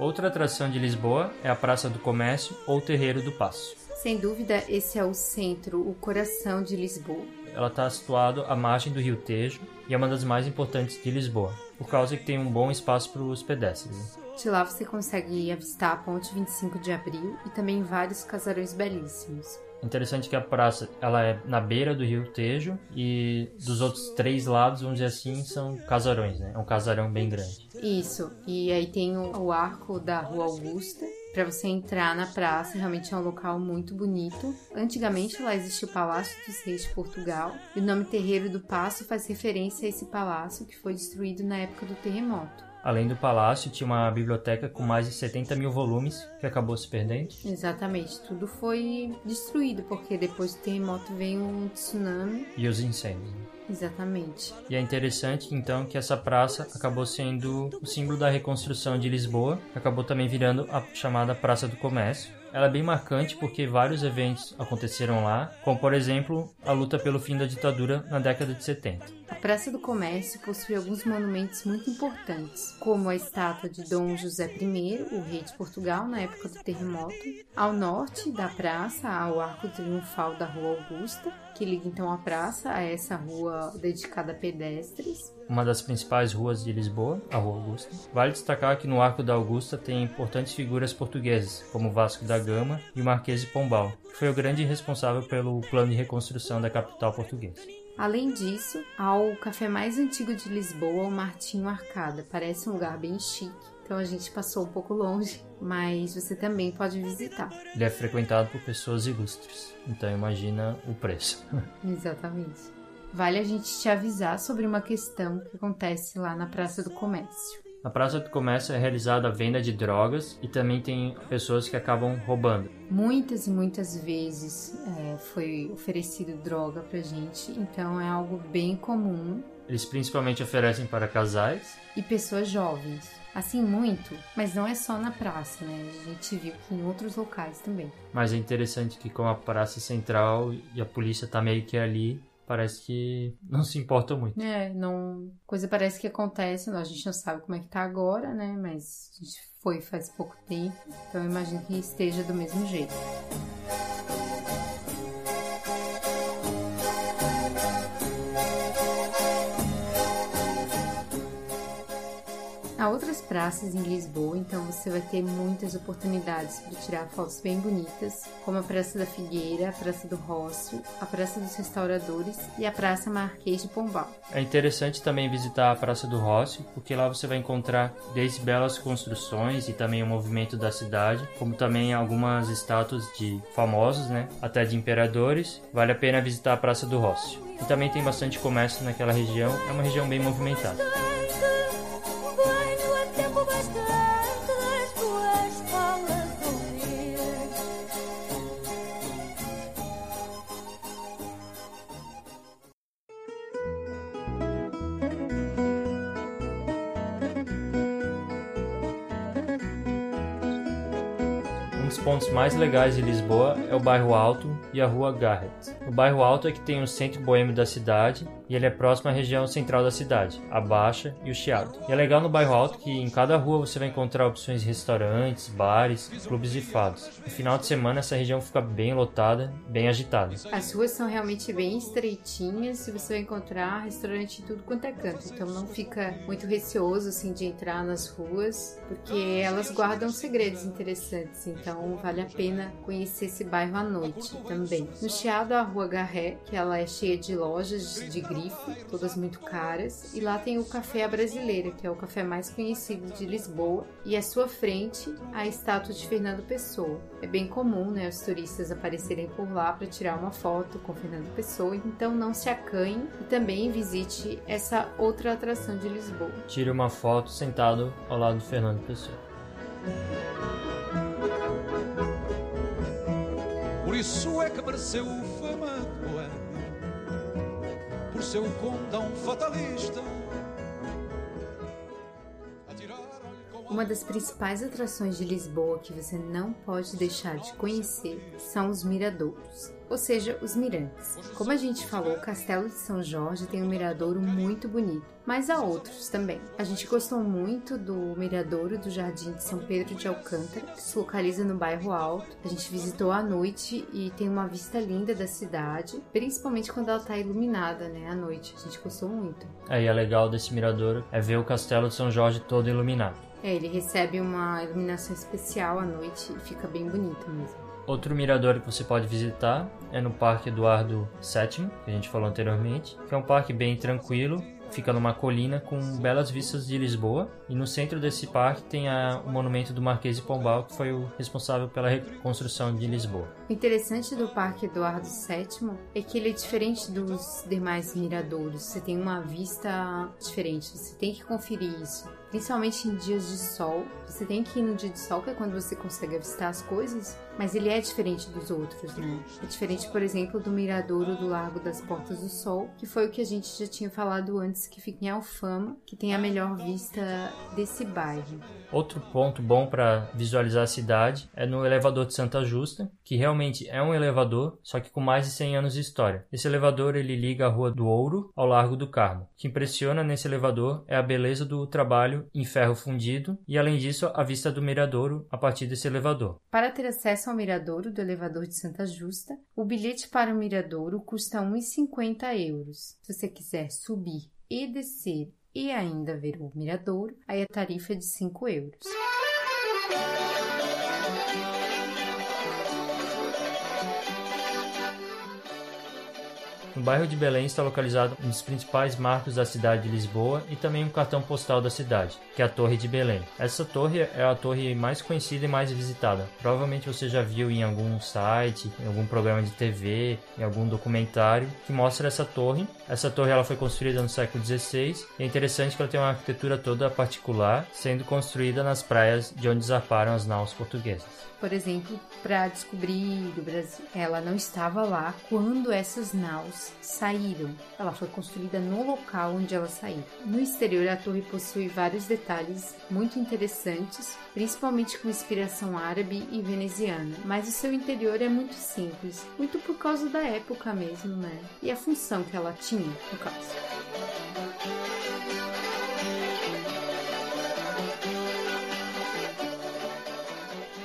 Outra atração de Lisboa é a Praça do Comércio ou Terreiro do Paço. Sem dúvida, esse é o centro, o coração de Lisboa. Ela está situada à margem do Rio Tejo e é uma das mais importantes de Lisboa, por causa que tem um bom espaço para os pedestres. Né? De lá você consegue avistar a Ponte 25 de Abril e também vários casarões belíssimos. Interessante que a praça ela é na beira do rio Tejo e dos outros três lados, vamos dizer assim, são casarões, né? É um casarão bem grande. Isso. E aí tem o, o arco da Rua Augusta. Para você entrar na praça, realmente é um local muito bonito. Antigamente lá existia o Palácio dos Reis de Portugal e o nome Terreiro do Paço faz referência a esse palácio que foi destruído na época do terremoto. Além do palácio, tinha uma biblioteca com mais de 70 mil volumes que acabou se perdendo. Exatamente, tudo foi destruído porque depois do terremoto veio um tsunami. E os incêndios. Exatamente. E é interessante então que essa praça acabou sendo o símbolo da reconstrução de Lisboa, acabou também virando a chamada Praça do Comércio ela é bem marcante porque vários eventos aconteceram lá, como por exemplo a luta pelo fim da ditadura na década de 70. A Praça do Comércio possui alguns monumentos muito importantes, como a estátua de Dom José I, o rei de Portugal na época do terremoto. Ao norte da praça há o Arco Triunfal da Rua Augusta, que liga então a praça a essa rua dedicada a pedestres uma das principais ruas de Lisboa, a Rua Augusta. Vale destacar que no Arco da Augusta tem importantes figuras portuguesas, como Vasco da Gama e o Marquês de Pombal, que foi o grande responsável pelo plano de reconstrução da capital portuguesa. Além disso, há o café mais antigo de Lisboa, o Martinho Arcada. Parece um lugar bem chique, então a gente passou um pouco longe, mas você também pode visitar. Ele é frequentado por pessoas ilustres, então imagina o preço. Exatamente vale a gente te avisar sobre uma questão que acontece lá na Praça do Comércio. Na Praça do Comércio é realizada a venda de drogas e também tem pessoas que acabam roubando. Muitas e muitas vezes é, foi oferecido droga pra gente, então é algo bem comum. Eles principalmente oferecem para casais e pessoas jovens. Assim, muito, mas não é só na praça, né? A gente viu que em outros locais também. Mas é interessante que, como a praça central e a polícia tá meio que ali, parece que não se importa muito. É, não. Coisa parece que acontece, a gente não sabe como é que tá agora, né? Mas a gente foi faz pouco tempo, então eu imagino que esteja do mesmo jeito. Há outras praças em Lisboa, então você vai ter muitas oportunidades para tirar fotos bem bonitas, como a Praça da Figueira, a Praça do Rócio, a Praça dos Restauradores e a Praça Marquês de Pombal. É interessante também visitar a Praça do Rócio, porque lá você vai encontrar desde belas construções e também o movimento da cidade, como também algumas estátuas de famosos, né, até de imperadores. Vale a pena visitar a Praça do Rócio. E também tem bastante comércio naquela região, é uma região bem movimentada. Pontos mais legais de Lisboa é o bairro Alto e a rua Garrett. O bairro Alto é que tem o centro boêmio da cidade e ele é próximo à região central da cidade, a Baixa e o Chiado. E é legal no bairro Alto que em cada rua você vai encontrar opções de restaurantes, bares, clubes de fados. No final de semana essa região fica bem lotada, bem agitada. As ruas são realmente bem estreitinhas e você vai encontrar restaurante em tudo quanto é canto. Então não fica muito receoso assim de entrar nas ruas, porque elas guardam segredos interessantes. Então vale a pena conhecer esse bairro à noite também. No Chiado a Rua Garré, que ela é cheia de lojas de grife, todas muito caras, e lá tem o Café à Brasileira, que é o café mais conhecido de Lisboa, e à sua frente a estátua de Fernando Pessoa. É bem comum, né, os turistas aparecerem por lá para tirar uma foto com Fernando Pessoa, então não se acanhe e também visite essa outra atração de Lisboa. Tire uma foto sentado ao lado do Fernando Pessoa. Por isso é que mereceu fama de boêmio, por seu condão fatalista. Uma das principais atrações de Lisboa que você não pode deixar de conhecer são os miradouros, ou seja, os mirantes. Como a gente falou, o Castelo de São Jorge tem um miradouro muito bonito, mas há outros também. A gente gostou muito do miradouro do Jardim de São Pedro de Alcântara, que se localiza no bairro Alto. A gente visitou à noite e tem uma vista linda da cidade, principalmente quando ela está iluminada, né, à noite. A gente gostou muito. Aí é legal desse miradouro é ver o castelo de São Jorge todo iluminado. É, ele recebe uma iluminação especial à noite e fica bem bonito mesmo. Outro mirador que você pode visitar é no Parque Eduardo VII, que a gente falou anteriormente, que é um parque bem tranquilo, fica numa colina com belas vistas de Lisboa, e no centro desse parque tem a- o monumento do Marquês de Pombal, que foi o responsável pela reconstrução de Lisboa. O interessante do Parque Eduardo VII é que ele é diferente dos demais miradouros. Você tem uma vista diferente, você tem que conferir isso. Principalmente em dias de sol. Você tem que ir no dia de sol, que é quando você consegue avistar as coisas, mas ele é diferente dos outros, né? É diferente, por exemplo, do miradouro do Largo das Portas do Sol, que foi o que a gente já tinha falado antes, que fica em Alfama, que tem a melhor vista desse bairro. Outro ponto bom para visualizar a cidade é no elevador de Santa Justa, que realmente é um elevador, só que com mais de 100 anos de história. Esse elevador ele liga a Rua do Ouro ao Largo do Carmo. O que impressiona nesse elevador é a beleza do trabalho em ferro fundido e, além disso, a vista do miradouro a partir desse elevador. Para ter acesso ao miradouro do elevador de Santa Justa, o bilhete para o miradouro custa 1,50 euros. Se você quiser subir e descer e ainda ver o miradouro, aí a tarifa é de 5 euros. No bairro de Belém está localizado um dos principais marcos da cidade de Lisboa e também um cartão postal da cidade, que é a Torre de Belém. Essa torre é a torre mais conhecida e mais visitada. Provavelmente você já viu em algum site, em algum programa de TV, em algum documentário que mostra essa torre. Essa torre ela foi construída no século XVI e é interessante que ela tem uma arquitetura toda particular, sendo construída nas praias de onde zarparam as naus portuguesas. Por exemplo, para descobrir o Brasil, ela não estava lá quando essas naus saíram. Ela foi construída no local onde elas saíram. No exterior, a torre possui vários detalhes muito interessantes, principalmente com inspiração árabe e veneziana, mas o seu interior é muito simples, muito por causa da época mesmo, né? E a função que ela tinha, no caso.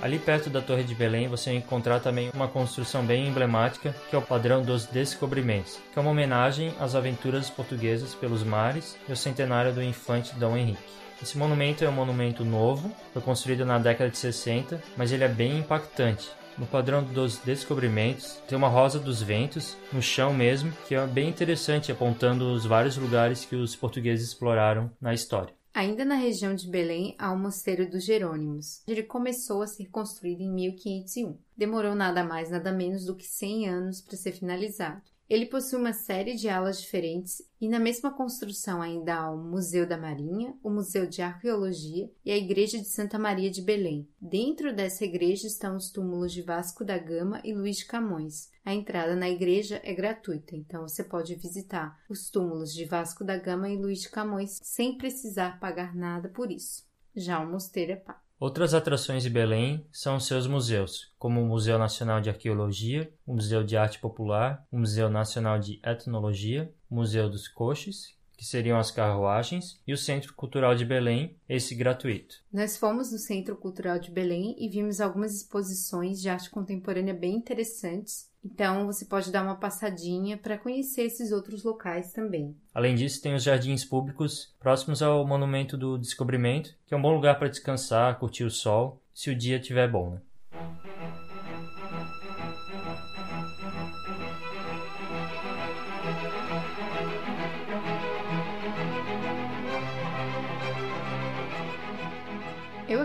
Ali perto da Torre de Belém você vai encontrar também uma construção bem emblemática que é o Padrão dos Descobrimentos, que é uma homenagem às aventuras portuguesas pelos mares e ao centenário do infante Dom Henrique. Esse monumento é um monumento novo, foi construído na década de 60, mas ele é bem impactante. No padrão dos descobrimentos, tem uma rosa dos ventos, no chão mesmo, que é bem interessante, apontando os vários lugares que os portugueses exploraram na história. Ainda na região de Belém há o Mosteiro dos Jerônimos. Ele começou a ser construído em 1501. Demorou nada mais, nada menos do que 100 anos para ser finalizado. Ele possui uma série de alas diferentes e na mesma construção ainda há o Museu da Marinha, o Museu de Arqueologia e a Igreja de Santa Maria de Belém. Dentro dessa igreja estão os túmulos de Vasco da Gama e Luís de Camões. A entrada na igreja é gratuita, então você pode visitar os túmulos de Vasco da Gama e Luís de Camões sem precisar pagar nada por isso. Já o mosteiro é pago. Outras atrações de Belém são seus museus, como o Museu Nacional de Arqueologia, o Museu de Arte Popular, o Museu Nacional de Etnologia, o Museu dos Coches, que seriam as carruagens, e o Centro Cultural de Belém, esse gratuito. Nós fomos no Centro Cultural de Belém e vimos algumas exposições de arte contemporânea bem interessantes. Então você pode dar uma passadinha para conhecer esses outros locais também. Além disso, tem os jardins públicos próximos ao Monumento do Descobrimento, que é um bom lugar para descansar, curtir o sol, se o dia estiver bom. Né?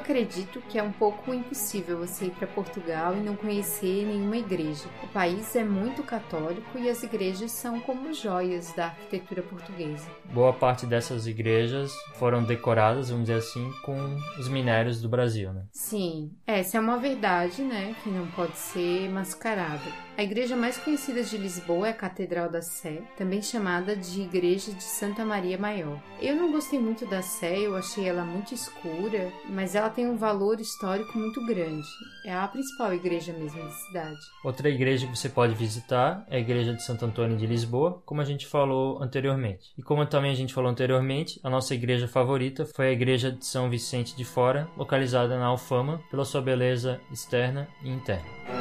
Acredito que é um pouco impossível você ir para Portugal e não conhecer nenhuma igreja. O país é muito católico e as igrejas são como joias da arquitetura portuguesa. Boa parte dessas igrejas foram decoradas, vamos dizer assim, com os minérios do Brasil, né? Sim, essa é uma verdade, né, que não pode ser mascarada. A igreja mais conhecida de Lisboa é a Catedral da Sé, também chamada de Igreja de Santa Maria Maior. Eu não gostei muito da Sé, eu achei ela muito escura, mas ela tem um valor histórico muito grande. É a principal igreja mesmo da cidade. Outra igreja que você pode visitar é a Igreja de Santo Antônio de Lisboa, como a gente falou anteriormente. E como também a gente falou anteriormente, a nossa igreja favorita foi a Igreja de São Vicente de Fora, localizada na Alfama, pela sua beleza externa e interna.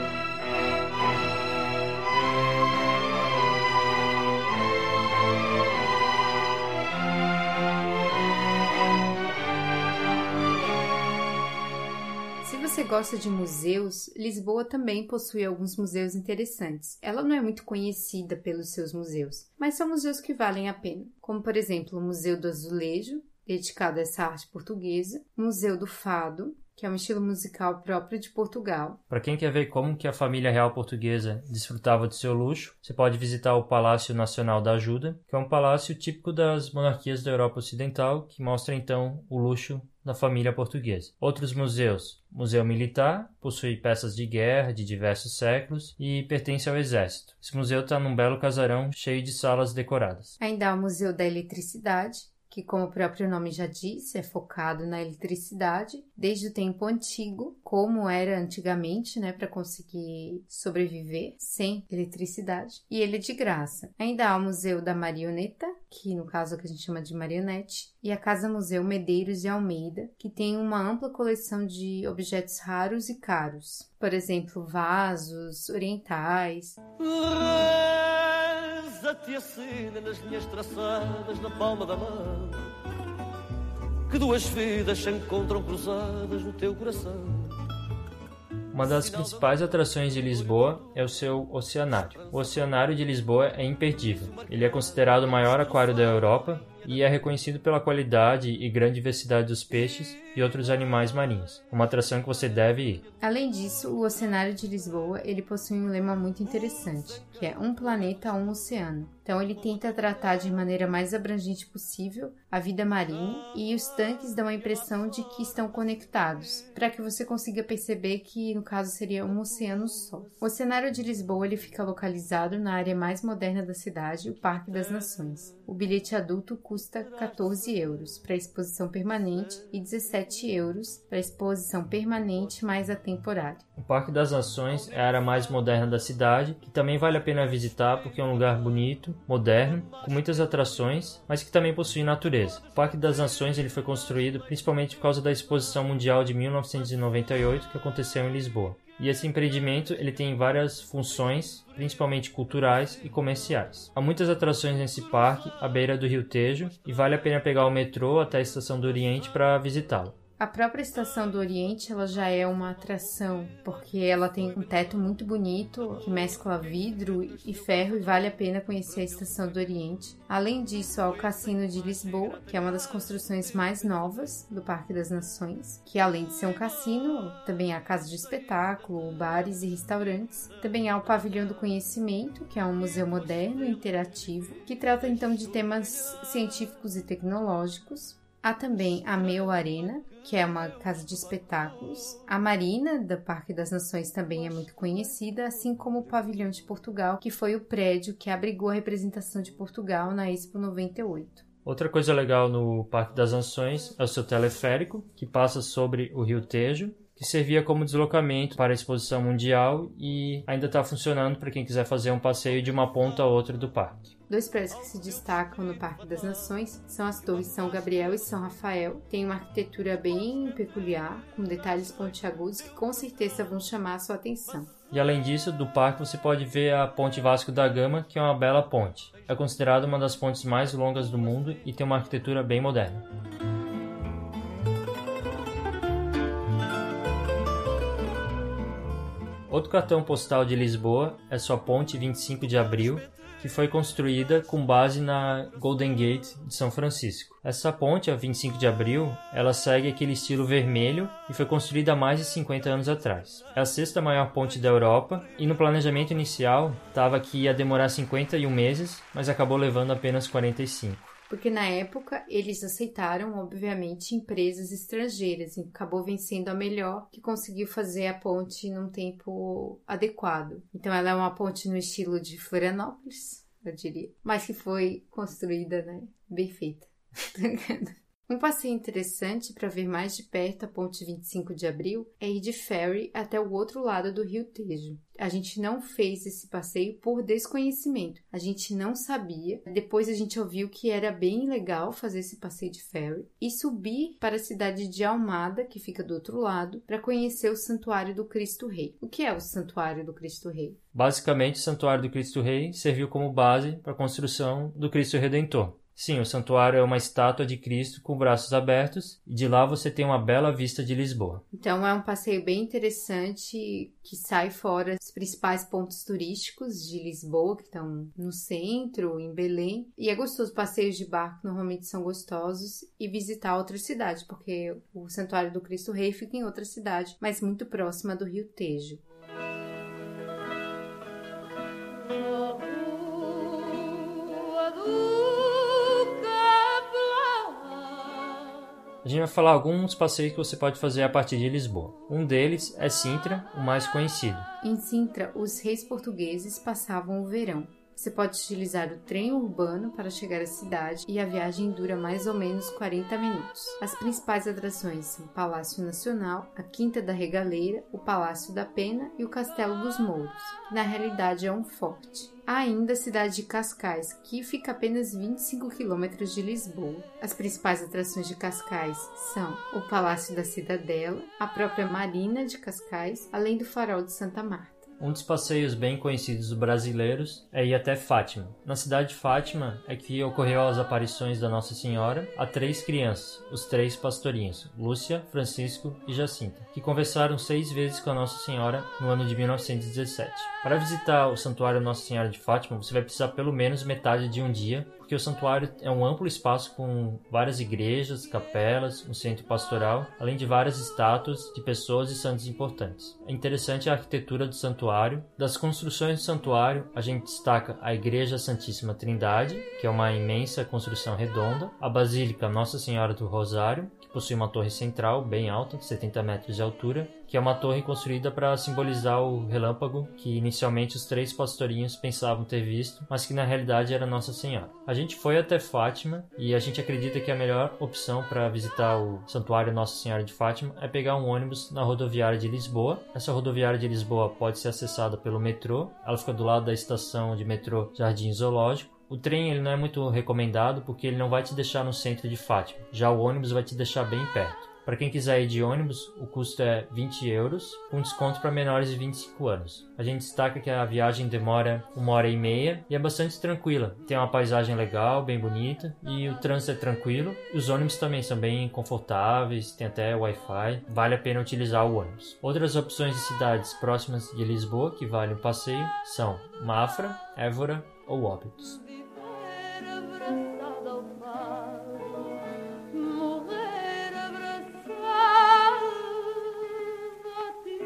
Gosta de museus, Lisboa também possui alguns museus interessantes. Ela não é muito conhecida pelos seus museus, mas são museus que valem a pena, como por exemplo o Museu do Azulejo, dedicado a essa arte portuguesa, o Museu do Fado, que é um estilo musical próprio de Portugal. Para quem quer ver como que a família real portuguesa desfrutava de seu luxo, você pode visitar o Palácio Nacional da Ajuda, que é um palácio típico das monarquias da Europa Ocidental, que mostra então o luxo família portuguesa. Outros museus. Museu Militar possui peças de guerra de diversos séculos e pertence ao exército. Esse museu está num belo casarão cheio de salas decoradas. Ainda há o Museu da Eletricidade, que, como o próprio nome já disse, é focado na eletricidade desde o tempo antigo, como era antigamente, né, para conseguir sobreviver sem eletricidade. E ele é de graça. Ainda há o Museu da Marioneta, que no caso é que a gente chama de marionete, e a Casa Museu Medeiros de Almeida, que tem uma ampla coleção de objetos raros e caros. Por exemplo, vasos orientais. Reza-te assina nas linhas traçadas na palma da mão Que duas vidas se encontram cruzadas no teu coração uma das principais atrações de Lisboa é o seu oceanário. O Oceanário de Lisboa é imperdível. Ele é considerado o maior aquário da Europa e é reconhecido pela qualidade e grande diversidade dos peixes e outros animais marinhos. Uma atração que você deve ir. Além disso, o Oceanário de Lisboa ele possui um lema muito interessante, que é um planeta, um oceano. Então ele tenta tratar de maneira mais abrangente possível a vida marinha e os tanques dão a impressão de que estão conectados, para que você consiga perceber que no caso seria um oceano só. O Oceanário de Lisboa ele fica localizado na área mais moderna da cidade, o Parque das Nações. O bilhete adulto custa 14 euros para exposição permanente e 17 7 euros para exposição permanente mais a temporária. O Parque das Nações é a área mais moderna da cidade, que também vale a pena visitar porque é um lugar bonito, moderno, com muitas atrações, mas que também possui natureza. O Parque das Nações ele foi construído principalmente por causa da Exposição Mundial de 1998 que aconteceu em Lisboa. E esse empreendimento ele tem várias funções, principalmente culturais e comerciais. Há muitas atrações nesse parque à beira do Rio Tejo e vale a pena pegar o metrô até a Estação do Oriente para visitá-lo. A própria Estação do Oriente ela já é uma atração, porque ela tem um teto muito bonito que mescla vidro e ferro e vale a pena conhecer a Estação do Oriente. Além disso, há o Cassino de Lisboa, que é uma das construções mais novas do Parque das Nações, que além de ser um cassino, também há casa de espetáculo, bares e restaurantes. Também há o Pavilhão do Conhecimento, que é um museu moderno e interativo, que trata então de temas científicos e tecnológicos. Há também a Meu Arena, que é uma casa de espetáculos. A Marina, do Parque das Nações, também é muito conhecida, assim como o Pavilhão de Portugal, que foi o prédio que abrigou a representação de Portugal na Expo 98. Outra coisa legal no Parque das Nações é o seu teleférico, que passa sobre o Rio Tejo, que servia como deslocamento para a exposição mundial e ainda está funcionando para quem quiser fazer um passeio de uma ponta a outra do parque. Dois prédios que se destacam no Parque das Nações são as torres São Gabriel e São Rafael. Tem uma arquitetura bem peculiar, com detalhes pontiagudos que com certeza vão chamar a sua atenção. E além disso, do parque você pode ver a Ponte Vasco da Gama, que é uma bela ponte. É considerada uma das pontes mais longas do mundo e tem uma arquitetura bem moderna. Outro cartão postal de Lisboa é sua Ponte 25 de Abril, que foi construída com base na Golden Gate de São Francisco. Essa ponte, a 25 de abril, ela segue aquele estilo vermelho e foi construída há mais de 50 anos atrás. É a sexta maior ponte da Europa e no planejamento inicial estava que ia demorar 51 meses, mas acabou levando apenas 45 porque na época eles aceitaram, obviamente, empresas estrangeiras e acabou vencendo a melhor que conseguiu fazer a ponte num tempo adequado. Então ela é uma ponte no estilo de Florianópolis, eu diria, mas que foi construída, né, bem feita. Um passeio interessante para ver mais de perto a ponte 25 de abril é ir de ferry até o outro lado do Rio Tejo. A gente não fez esse passeio por desconhecimento. A gente não sabia. Depois a gente ouviu que era bem legal fazer esse passeio de ferry e subir para a cidade de Almada, que fica do outro lado, para conhecer o Santuário do Cristo Rei. O que é o Santuário do Cristo Rei? Basicamente, o Santuário do Cristo Rei serviu como base para a construção do Cristo Redentor. Sim, o santuário é uma estátua de Cristo com braços abertos e de lá você tem uma bela vista de Lisboa. Então é um passeio bem interessante que sai fora dos principais pontos turísticos de Lisboa, que estão no centro, em Belém. E é gostoso, passeios de barco normalmente são gostosos e visitar outra cidade, porque o Santuário do Cristo Rei fica em outra cidade, mas muito próxima do Rio Tejo. Gente vai falar alguns passeios que você pode fazer a partir de Lisboa. Um deles é Sintra, o mais conhecido. Em Sintra, os reis portugueses passavam o verão. Você pode utilizar o trem urbano para chegar à cidade e a viagem dura mais ou menos 40 minutos. As principais atrações são o Palácio Nacional, a Quinta da Regaleira, o Palácio da Pena e o Castelo dos Mouros, que na realidade é um forte. Há ainda a cidade de Cascais, que fica a apenas 25 quilômetros de Lisboa. As principais atrações de Cascais são o Palácio da Cidadela, a própria Marina de Cascais, além do Farol de Santa Marta. Um dos passeios bem conhecidos dos brasileiros é ir até Fátima. Na cidade de Fátima é que ocorreu as aparições da Nossa Senhora a três crianças, os três pastorinhos, Lúcia, Francisco e Jacinta, que conversaram seis vezes com a Nossa Senhora no ano de 1917. Para visitar o Santuário Nossa Senhora de Fátima, você vai precisar pelo menos metade de um dia porque o santuário é um amplo espaço com várias igrejas, capelas, um centro pastoral, além de várias estátuas de pessoas e santos importantes. É interessante a arquitetura do santuário. Das construções do santuário, a gente destaca a Igreja Santíssima Trindade, que é uma imensa construção redonda, a Basílica Nossa Senhora do Rosário, possui uma torre central bem alta, 70 metros de altura, que é uma torre construída para simbolizar o relâmpago que inicialmente os três pastorinhos pensavam ter visto, mas que na realidade era Nossa Senhora. A gente foi até Fátima e a gente acredita que a melhor opção para visitar o Santuário Nossa Senhora de Fátima é pegar um ônibus na rodoviária de Lisboa. Essa rodoviária de Lisboa pode ser acessada pelo metrô, ela fica do lado da estação de metrô Jardim Zoológico. O trem ele não é muito recomendado porque ele não vai te deixar no centro de Fátima. Já o ônibus vai te deixar bem perto. Para quem quiser ir de ônibus, o custo é 20 euros, com desconto para menores de 25 anos. A gente destaca que a viagem demora uma hora e meia e é bastante tranquila. Tem uma paisagem legal, bem bonita e o trânsito é tranquilo. Os ônibus também são bem confortáveis, tem até Wi-Fi. Vale a pena utilizar o ônibus. Outras opções de cidades próximas de Lisboa que valem o passeio são Mafra, Évora ou Óbidos. Viver abraçado ao fado, morrer abraçado a ti.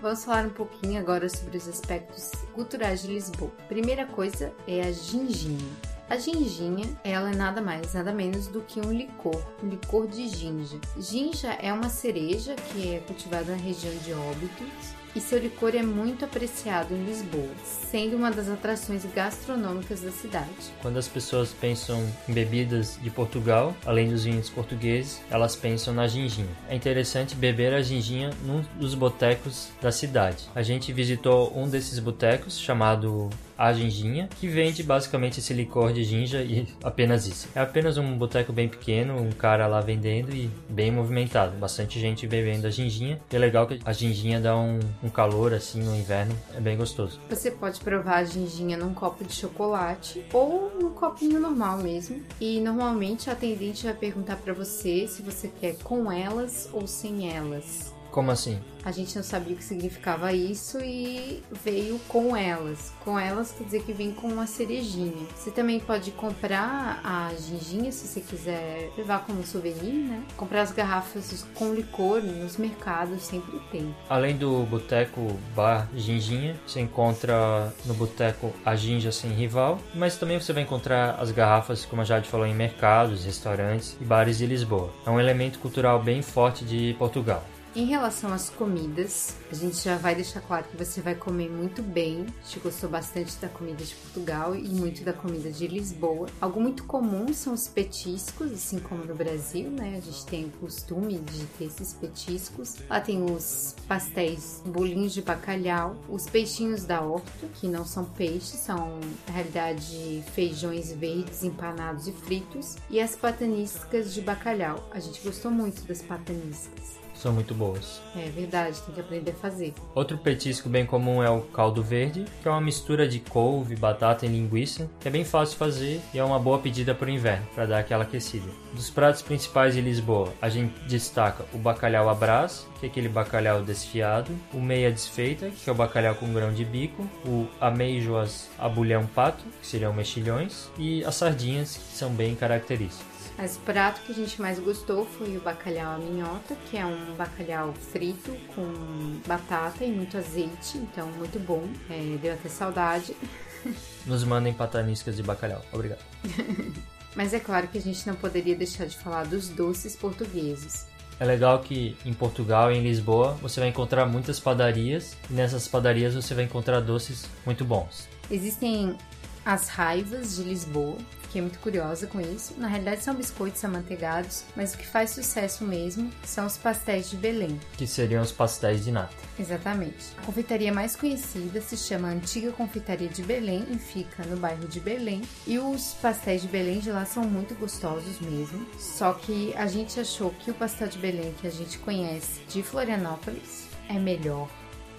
Vamos falar um pouquinho agora sobre os aspectos culturais de Lisboa. Primeira coisa é a ginginha. A ginginha, ela é nada mais, nada menos do que um licor, um licor de ginja. Ginja é uma cereja que é cultivada na região de Óbidos e seu licor é muito apreciado em Lisboa, sendo uma das atrações gastronômicas da cidade. Quando as pessoas pensam em bebidas de Portugal, além dos vinhos portugueses, elas pensam na ginginha. É interessante beber a ginginha num dos botecos da cidade. A gente visitou um desses botecos chamado a Ginginha, que vende basicamente esse licor de ginja e apenas isso. É apenas um boteco bem pequeno, um cara lá vendendo e bem movimentado. Bastante gente bebendo a ginginha. E é legal que a ginginha dá um, um calor assim no inverno, é bem gostoso. Você pode provar a ginginha num copo de chocolate ou num copinho normal mesmo. E normalmente a atendente vai perguntar pra você se você quer com elas ou sem elas. Como assim? A gente não sabia o que significava isso e veio com elas. Com elas quer dizer que vem com uma cerejinha. Você também pode comprar a ginginha se você quiser levar como souvenir, né? Comprar as garrafas com licor nos mercados sempre tem. Além do boteco Bar Ginginha, você encontra no boteco a Ginja Sem Rival, mas também você vai encontrar as garrafas, como a Jade falou, em mercados, restaurantes e bares de Lisboa. É um elemento cultural bem forte de Portugal. Em relação às comidas, a gente já vai deixar claro que você vai comer muito bem. A gente gostou bastante da comida de Portugal e muito da comida de Lisboa. Algo muito comum são os petiscos, assim como no Brasil, né? A gente tem o costume de ter esses petiscos. Lá tem os pastéis, bolinhos de bacalhau, os peixinhos da horta, que não são peixes, são na realidade feijões verdes empanados e fritos, e as pataniscas de bacalhau. A gente gostou muito das pataniscas. São muito boas. É verdade, tem que aprender a fazer. Outro petisco bem comum é o caldo verde, que é uma mistura de couve, batata e linguiça, que é bem fácil de fazer e é uma boa pedida para o inverno, para dar aquela aquecida. Dos pratos principais de Lisboa, a gente destaca o bacalhau à brás, que é aquele bacalhau desfiado, o meia desfeita, que é o bacalhau com grão de bico, o ameijoas a bulhão pato, que seriam mexilhões, e as sardinhas, que são bem características. Mas o prato que a gente mais gostou foi o bacalhau à minhota, que é um bacalhau frito com batata e muito azeite, então muito bom. É, deu até saudade. Nos mandem pataniscas de bacalhau. Obrigado. Mas é claro que a gente não poderia deixar de falar dos doces portugueses. É legal que em Portugal e em Lisboa você vai encontrar muitas padarias e nessas padarias você vai encontrar doces muito bons. Existem as raivas de Lisboa, fiquei muito curiosa com isso. Na realidade são biscoitos amanteigados, mas o que faz sucesso mesmo são os pastéis de Belém. Que seriam os pastéis de nata. Exatamente. A confeitaria mais conhecida se chama Antiga Confeitaria de Belém e fica no bairro de Belém. E os pastéis de Belém de lá são muito gostosos mesmo. Só que a gente achou que o pastel de Belém que a gente conhece de Florianópolis é melhor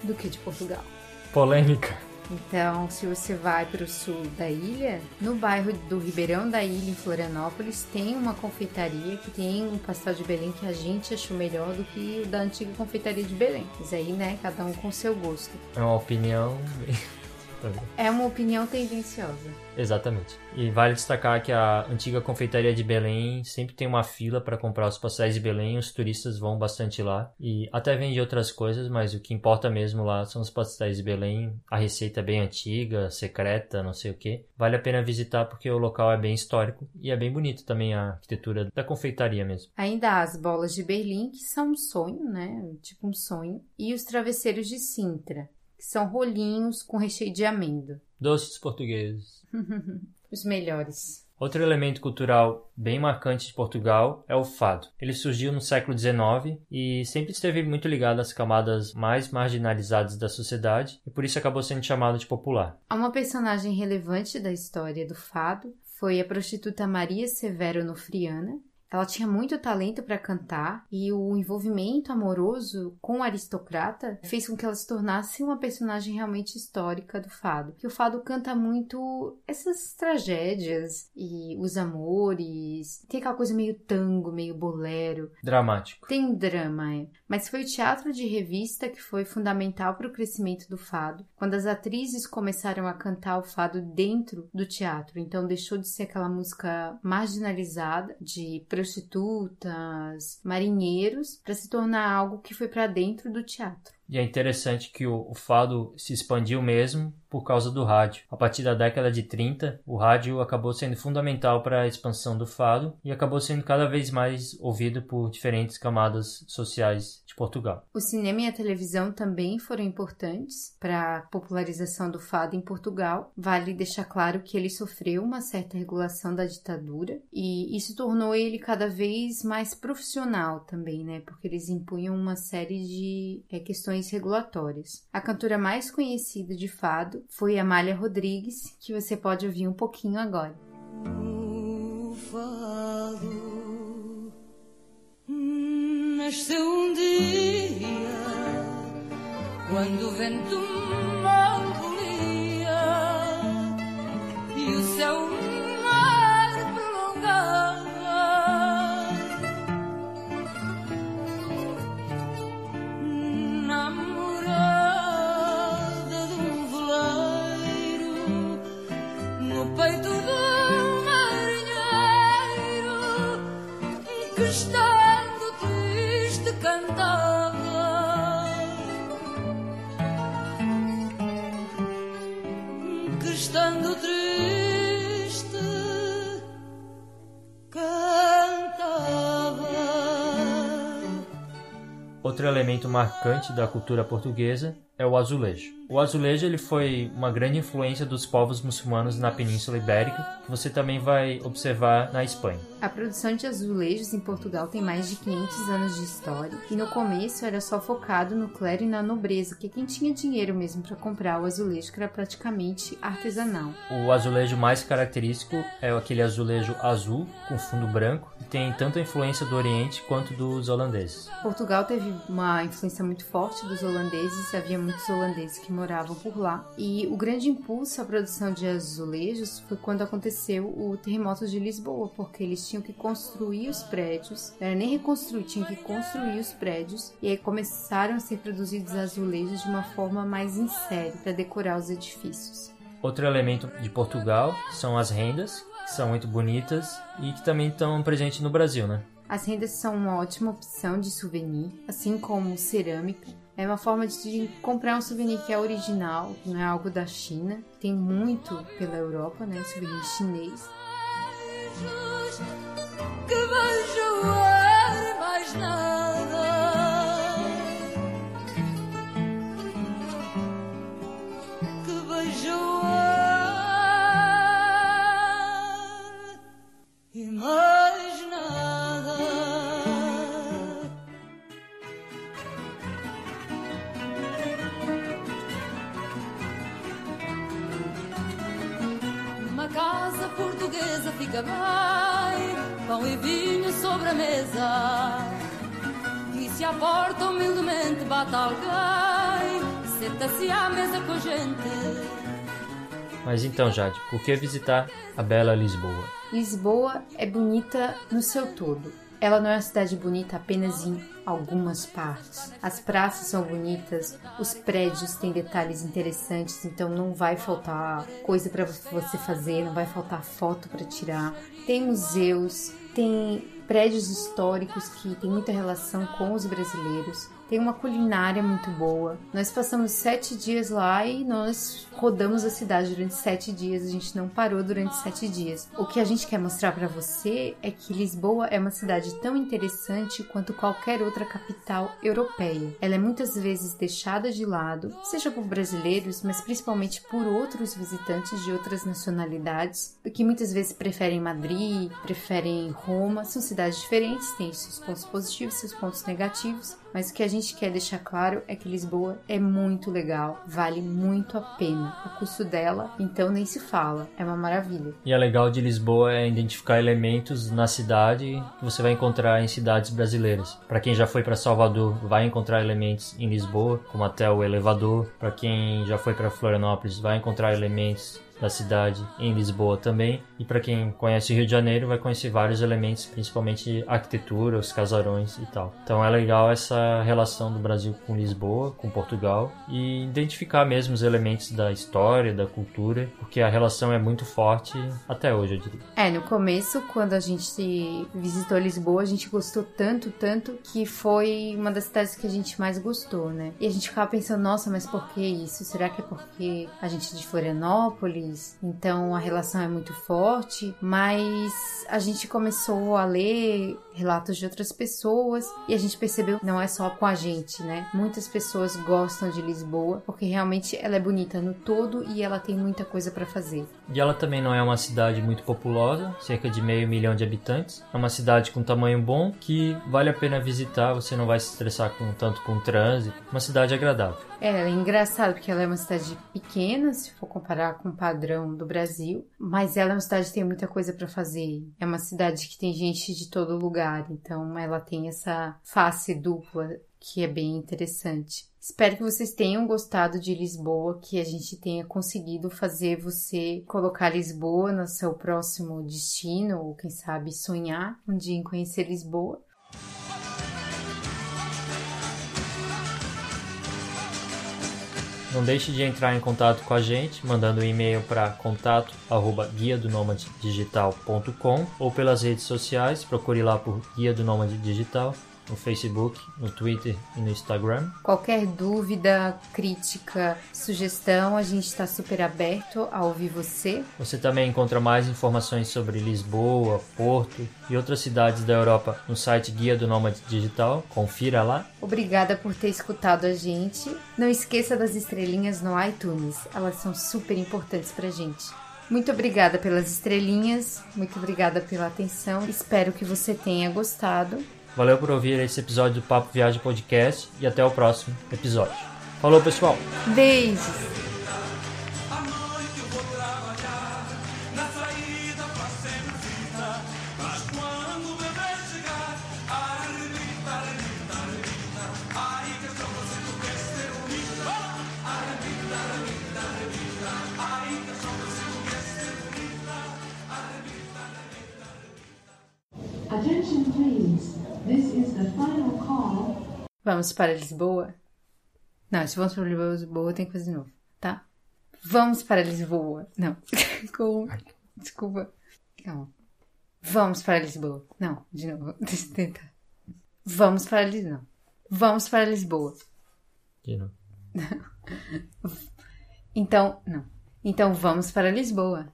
do que de Portugal. Polêmica. Então, se você vai para o sul da ilha, no bairro do Ribeirão da Ilha, em Florianópolis, tem uma confeitaria que tem um pastel de Belém que a gente achou melhor do que o da antiga confeitaria de Belém. Mas aí, né, cada um com seu gosto. É uma opinião É uma opinião tendenciosa. Exatamente. E vale destacar que a antiga confeitaria de Belém sempre tem uma fila para comprar os pastéis de Belém, os turistas vão bastante lá e até vende outras coisas, mas o que importa mesmo lá são os pastéis de Belém. A receita é bem antiga, secreta, não sei o que. Vale a pena visitar porque o local é bem histórico e é bem bonito também a arquitetura da confeitaria mesmo. Ainda há as bolas de Berlim, que são um sonho, né? Tipo um sonho, e os travesseiros de Sintra, que são rolinhos com recheio de amêndoa. Doces portugueses. Os melhores. Outro elemento cultural bem marcante de Portugal é o fado. Ele surgiu no século XIX e sempre esteve muito ligado às camadas mais marginalizadas da sociedade e por isso acabou sendo chamado de popular. Há uma personagem relevante da história do fado foi a prostituta Maria Severo Nofriana. Ela tinha muito talento para cantar e o envolvimento amoroso com o aristocrata fez com que ela se tornasse uma personagem realmente histórica do fado. Que o fado canta muito essas tragédias e os amores. Tem aquela coisa meio tango, meio bolero. Dramático. Tem um drama, é. Mas foi o teatro de revista que foi fundamental para o crescimento do fado, quando as atrizes começaram a cantar o fado dentro do teatro. Então deixou de ser aquela música marginalizada de prostitutas, marinheiros, para se tornar algo que foi para dentro do teatro. E é interessante que o, o, fado se expandiu mesmo por causa do rádio. A partir da década de 30, o rádio acabou sendo fundamental para a expansão do fado e acabou sendo cada vez mais ouvido por diferentes camadas sociais de Portugal. O cinema e a televisão também foram importantes para a popularização do fado em Portugal. Vale deixar claro que ele sofreu uma certa regulação da ditadura e isso tornou ele cada vez mais profissional também, né? Porque eles impunham uma série de é, questões regulatórias. A cantora mais conhecida de fado foi Amália Rodrigues, que você pode ouvir um pouquinho agora. O fado nasceu um dia quando o vento mal e o céu Outro elemento marcante da cultura portuguesa é o azulejo. O azulejo ele foi uma grande influência dos povos muçulmanos na Península Ibérica, que você também vai observar na Espanha. A produção de azulejos em Portugal tem mais de 500 anos de história e no começo era só focado no clero e na nobreza, que quem tinha dinheiro mesmo para comprar o azulejo, que era praticamente artesanal. O azulejo mais característico é aquele azulejo azul com fundo branco, que tem tanto a influência do Oriente quanto dos holandeses. Portugal teve uma influência muito forte dos holandeses, havia muitos holandeses que moravam por lá. E o grande impulso à produção de azulejos foi quando aconteceu o terremoto de Lisboa, porque eles tinham que construir os prédios, não era nem reconstruir, tinham que construir os prédios, e aí começaram a ser produzidos azulejos de uma forma mais em série para decorar os edifícios. Outro elemento de Portugal são as rendas, que são muito bonitas e que também estão presentes no Brasil, né? As rendas são uma ótima opção de souvenir, assim como cerâmica. É uma forma de comprar um souvenir que é original, não é algo da China. Tem muito pela Europa, né? Souvenir chinês. que é mais nada. Portuguesa fica bem, pão e vinho sobre a mesa. E se à porta humildemente bate alguém, senta-se à mesa com a gente. Mas então, Jade, por que visitar a bela Lisboa? Lisboa é bonita no seu todo. Ela não é uma cidade bonita apenas em algumas partes. As praças são bonitas, os prédios têm detalhes interessantes, então não vai faltar coisa para você fazer, não vai faltar foto para tirar. Tem museus, tem prédios históricos que têm muita relação com os brasileiros. Tem uma culinária muito boa. Nós passamos sete dias lá e nós rodamos a cidade durante sete dias. A gente não parou durante sete dias. O que a gente quer mostrar para você é que Lisboa é uma cidade tão interessante quanto qualquer outra capital europeia. Ela é muitas vezes deixada de lado, seja por brasileiros, mas principalmente por outros visitantes de outras nacionalidades, que muitas vezes preferem Madrid, preferem Roma. São cidades diferentes, têm seus pontos positivos, seus pontos negativos. Mas o que a gente quer deixar claro é que Lisboa é muito legal, vale muito a pena. O custo dela, então, nem se fala, é uma maravilha. E é legal de Lisboa é identificar elementos na cidade que você vai encontrar em cidades brasileiras. Para quem já foi para Salvador, vai encontrar elementos em Lisboa, como até o elevador. Para quem já foi para Florianópolis, vai encontrar elementos da cidade em Lisboa também. E para quem conhece o Rio de Janeiro, vai conhecer vários elementos, principalmente arquitetura, os casarões e tal. Então é legal essa relação do Brasil com Lisboa, com Portugal e identificar mesmo os elementos da história, da cultura, porque a relação é muito forte até hoje, eu diria. É, no começo, quando a gente visitou Lisboa, a gente gostou tanto, tanto que foi uma das cidades que a gente mais gostou, né? E a gente ficava pensando, nossa, mas por que isso? Será que é porque a gente é de Florianópolis? Então a relação é muito forte, mas a gente começou a ler relatos de outras pessoas e a gente percebeu que não é só com a gente, né? Muitas pessoas gostam de Lisboa porque realmente ela é bonita no todo e ela tem muita coisa para fazer. E ela também não é uma cidade muito populosa, cerca de meio milhão de habitantes. É uma cidade com tamanho bom que vale a pena visitar, você não vai se estressar com tanto com o trânsito. Uma cidade agradável. É, é engraçado porque ela é uma cidade pequena, se for comparar com o padrão do Brasil, mas ela é uma cidade que tem muita coisa para fazer. É uma cidade que tem gente de todo lugar, então ela tem essa face dupla que é bem interessante. Espero que vocês tenham gostado de Lisboa, que a gente tenha conseguido fazer você colocar Lisboa no seu próximo destino, ou quem sabe sonhar um dia em conhecer Lisboa. Não deixe de entrar em contato com a gente, mandando um e-mail para contato arroba guia do digital.com ou pelas redes sociais, procure lá por Guia do Nômade Digital no Facebook, no Twitter e no Instagram. Qualquer dúvida, crítica, sugestão, a gente está super aberto a ouvir você. Você também encontra mais informações sobre Lisboa, Porto e outras cidades da Europa no site Guia do Nômade Digital. Confira lá. Obrigada por ter escutado a gente. Não esqueça das estrelinhas no iTunes, elas são super importantes pra gente. Muito obrigada pelas estrelinhas, muito obrigada pela atenção. Espero que você tenha gostado. Valeu por ouvir esse episódio do Papo Viagem Podcast e até o próximo episódio. Falou, pessoal. Beijos. Attention please. Vamos para Lisboa? Não, se vamos para Lisboa, tem que fazer de novo, tá? Vamos para Lisboa. Não. Com... Desculpa. Calma. Vamos para Lisboa. Não, de novo. Deixa eu tentar. Vamos para Lisboa. Vamos para Lisboa. De novo. Então, não. Então vamos para Lisboa.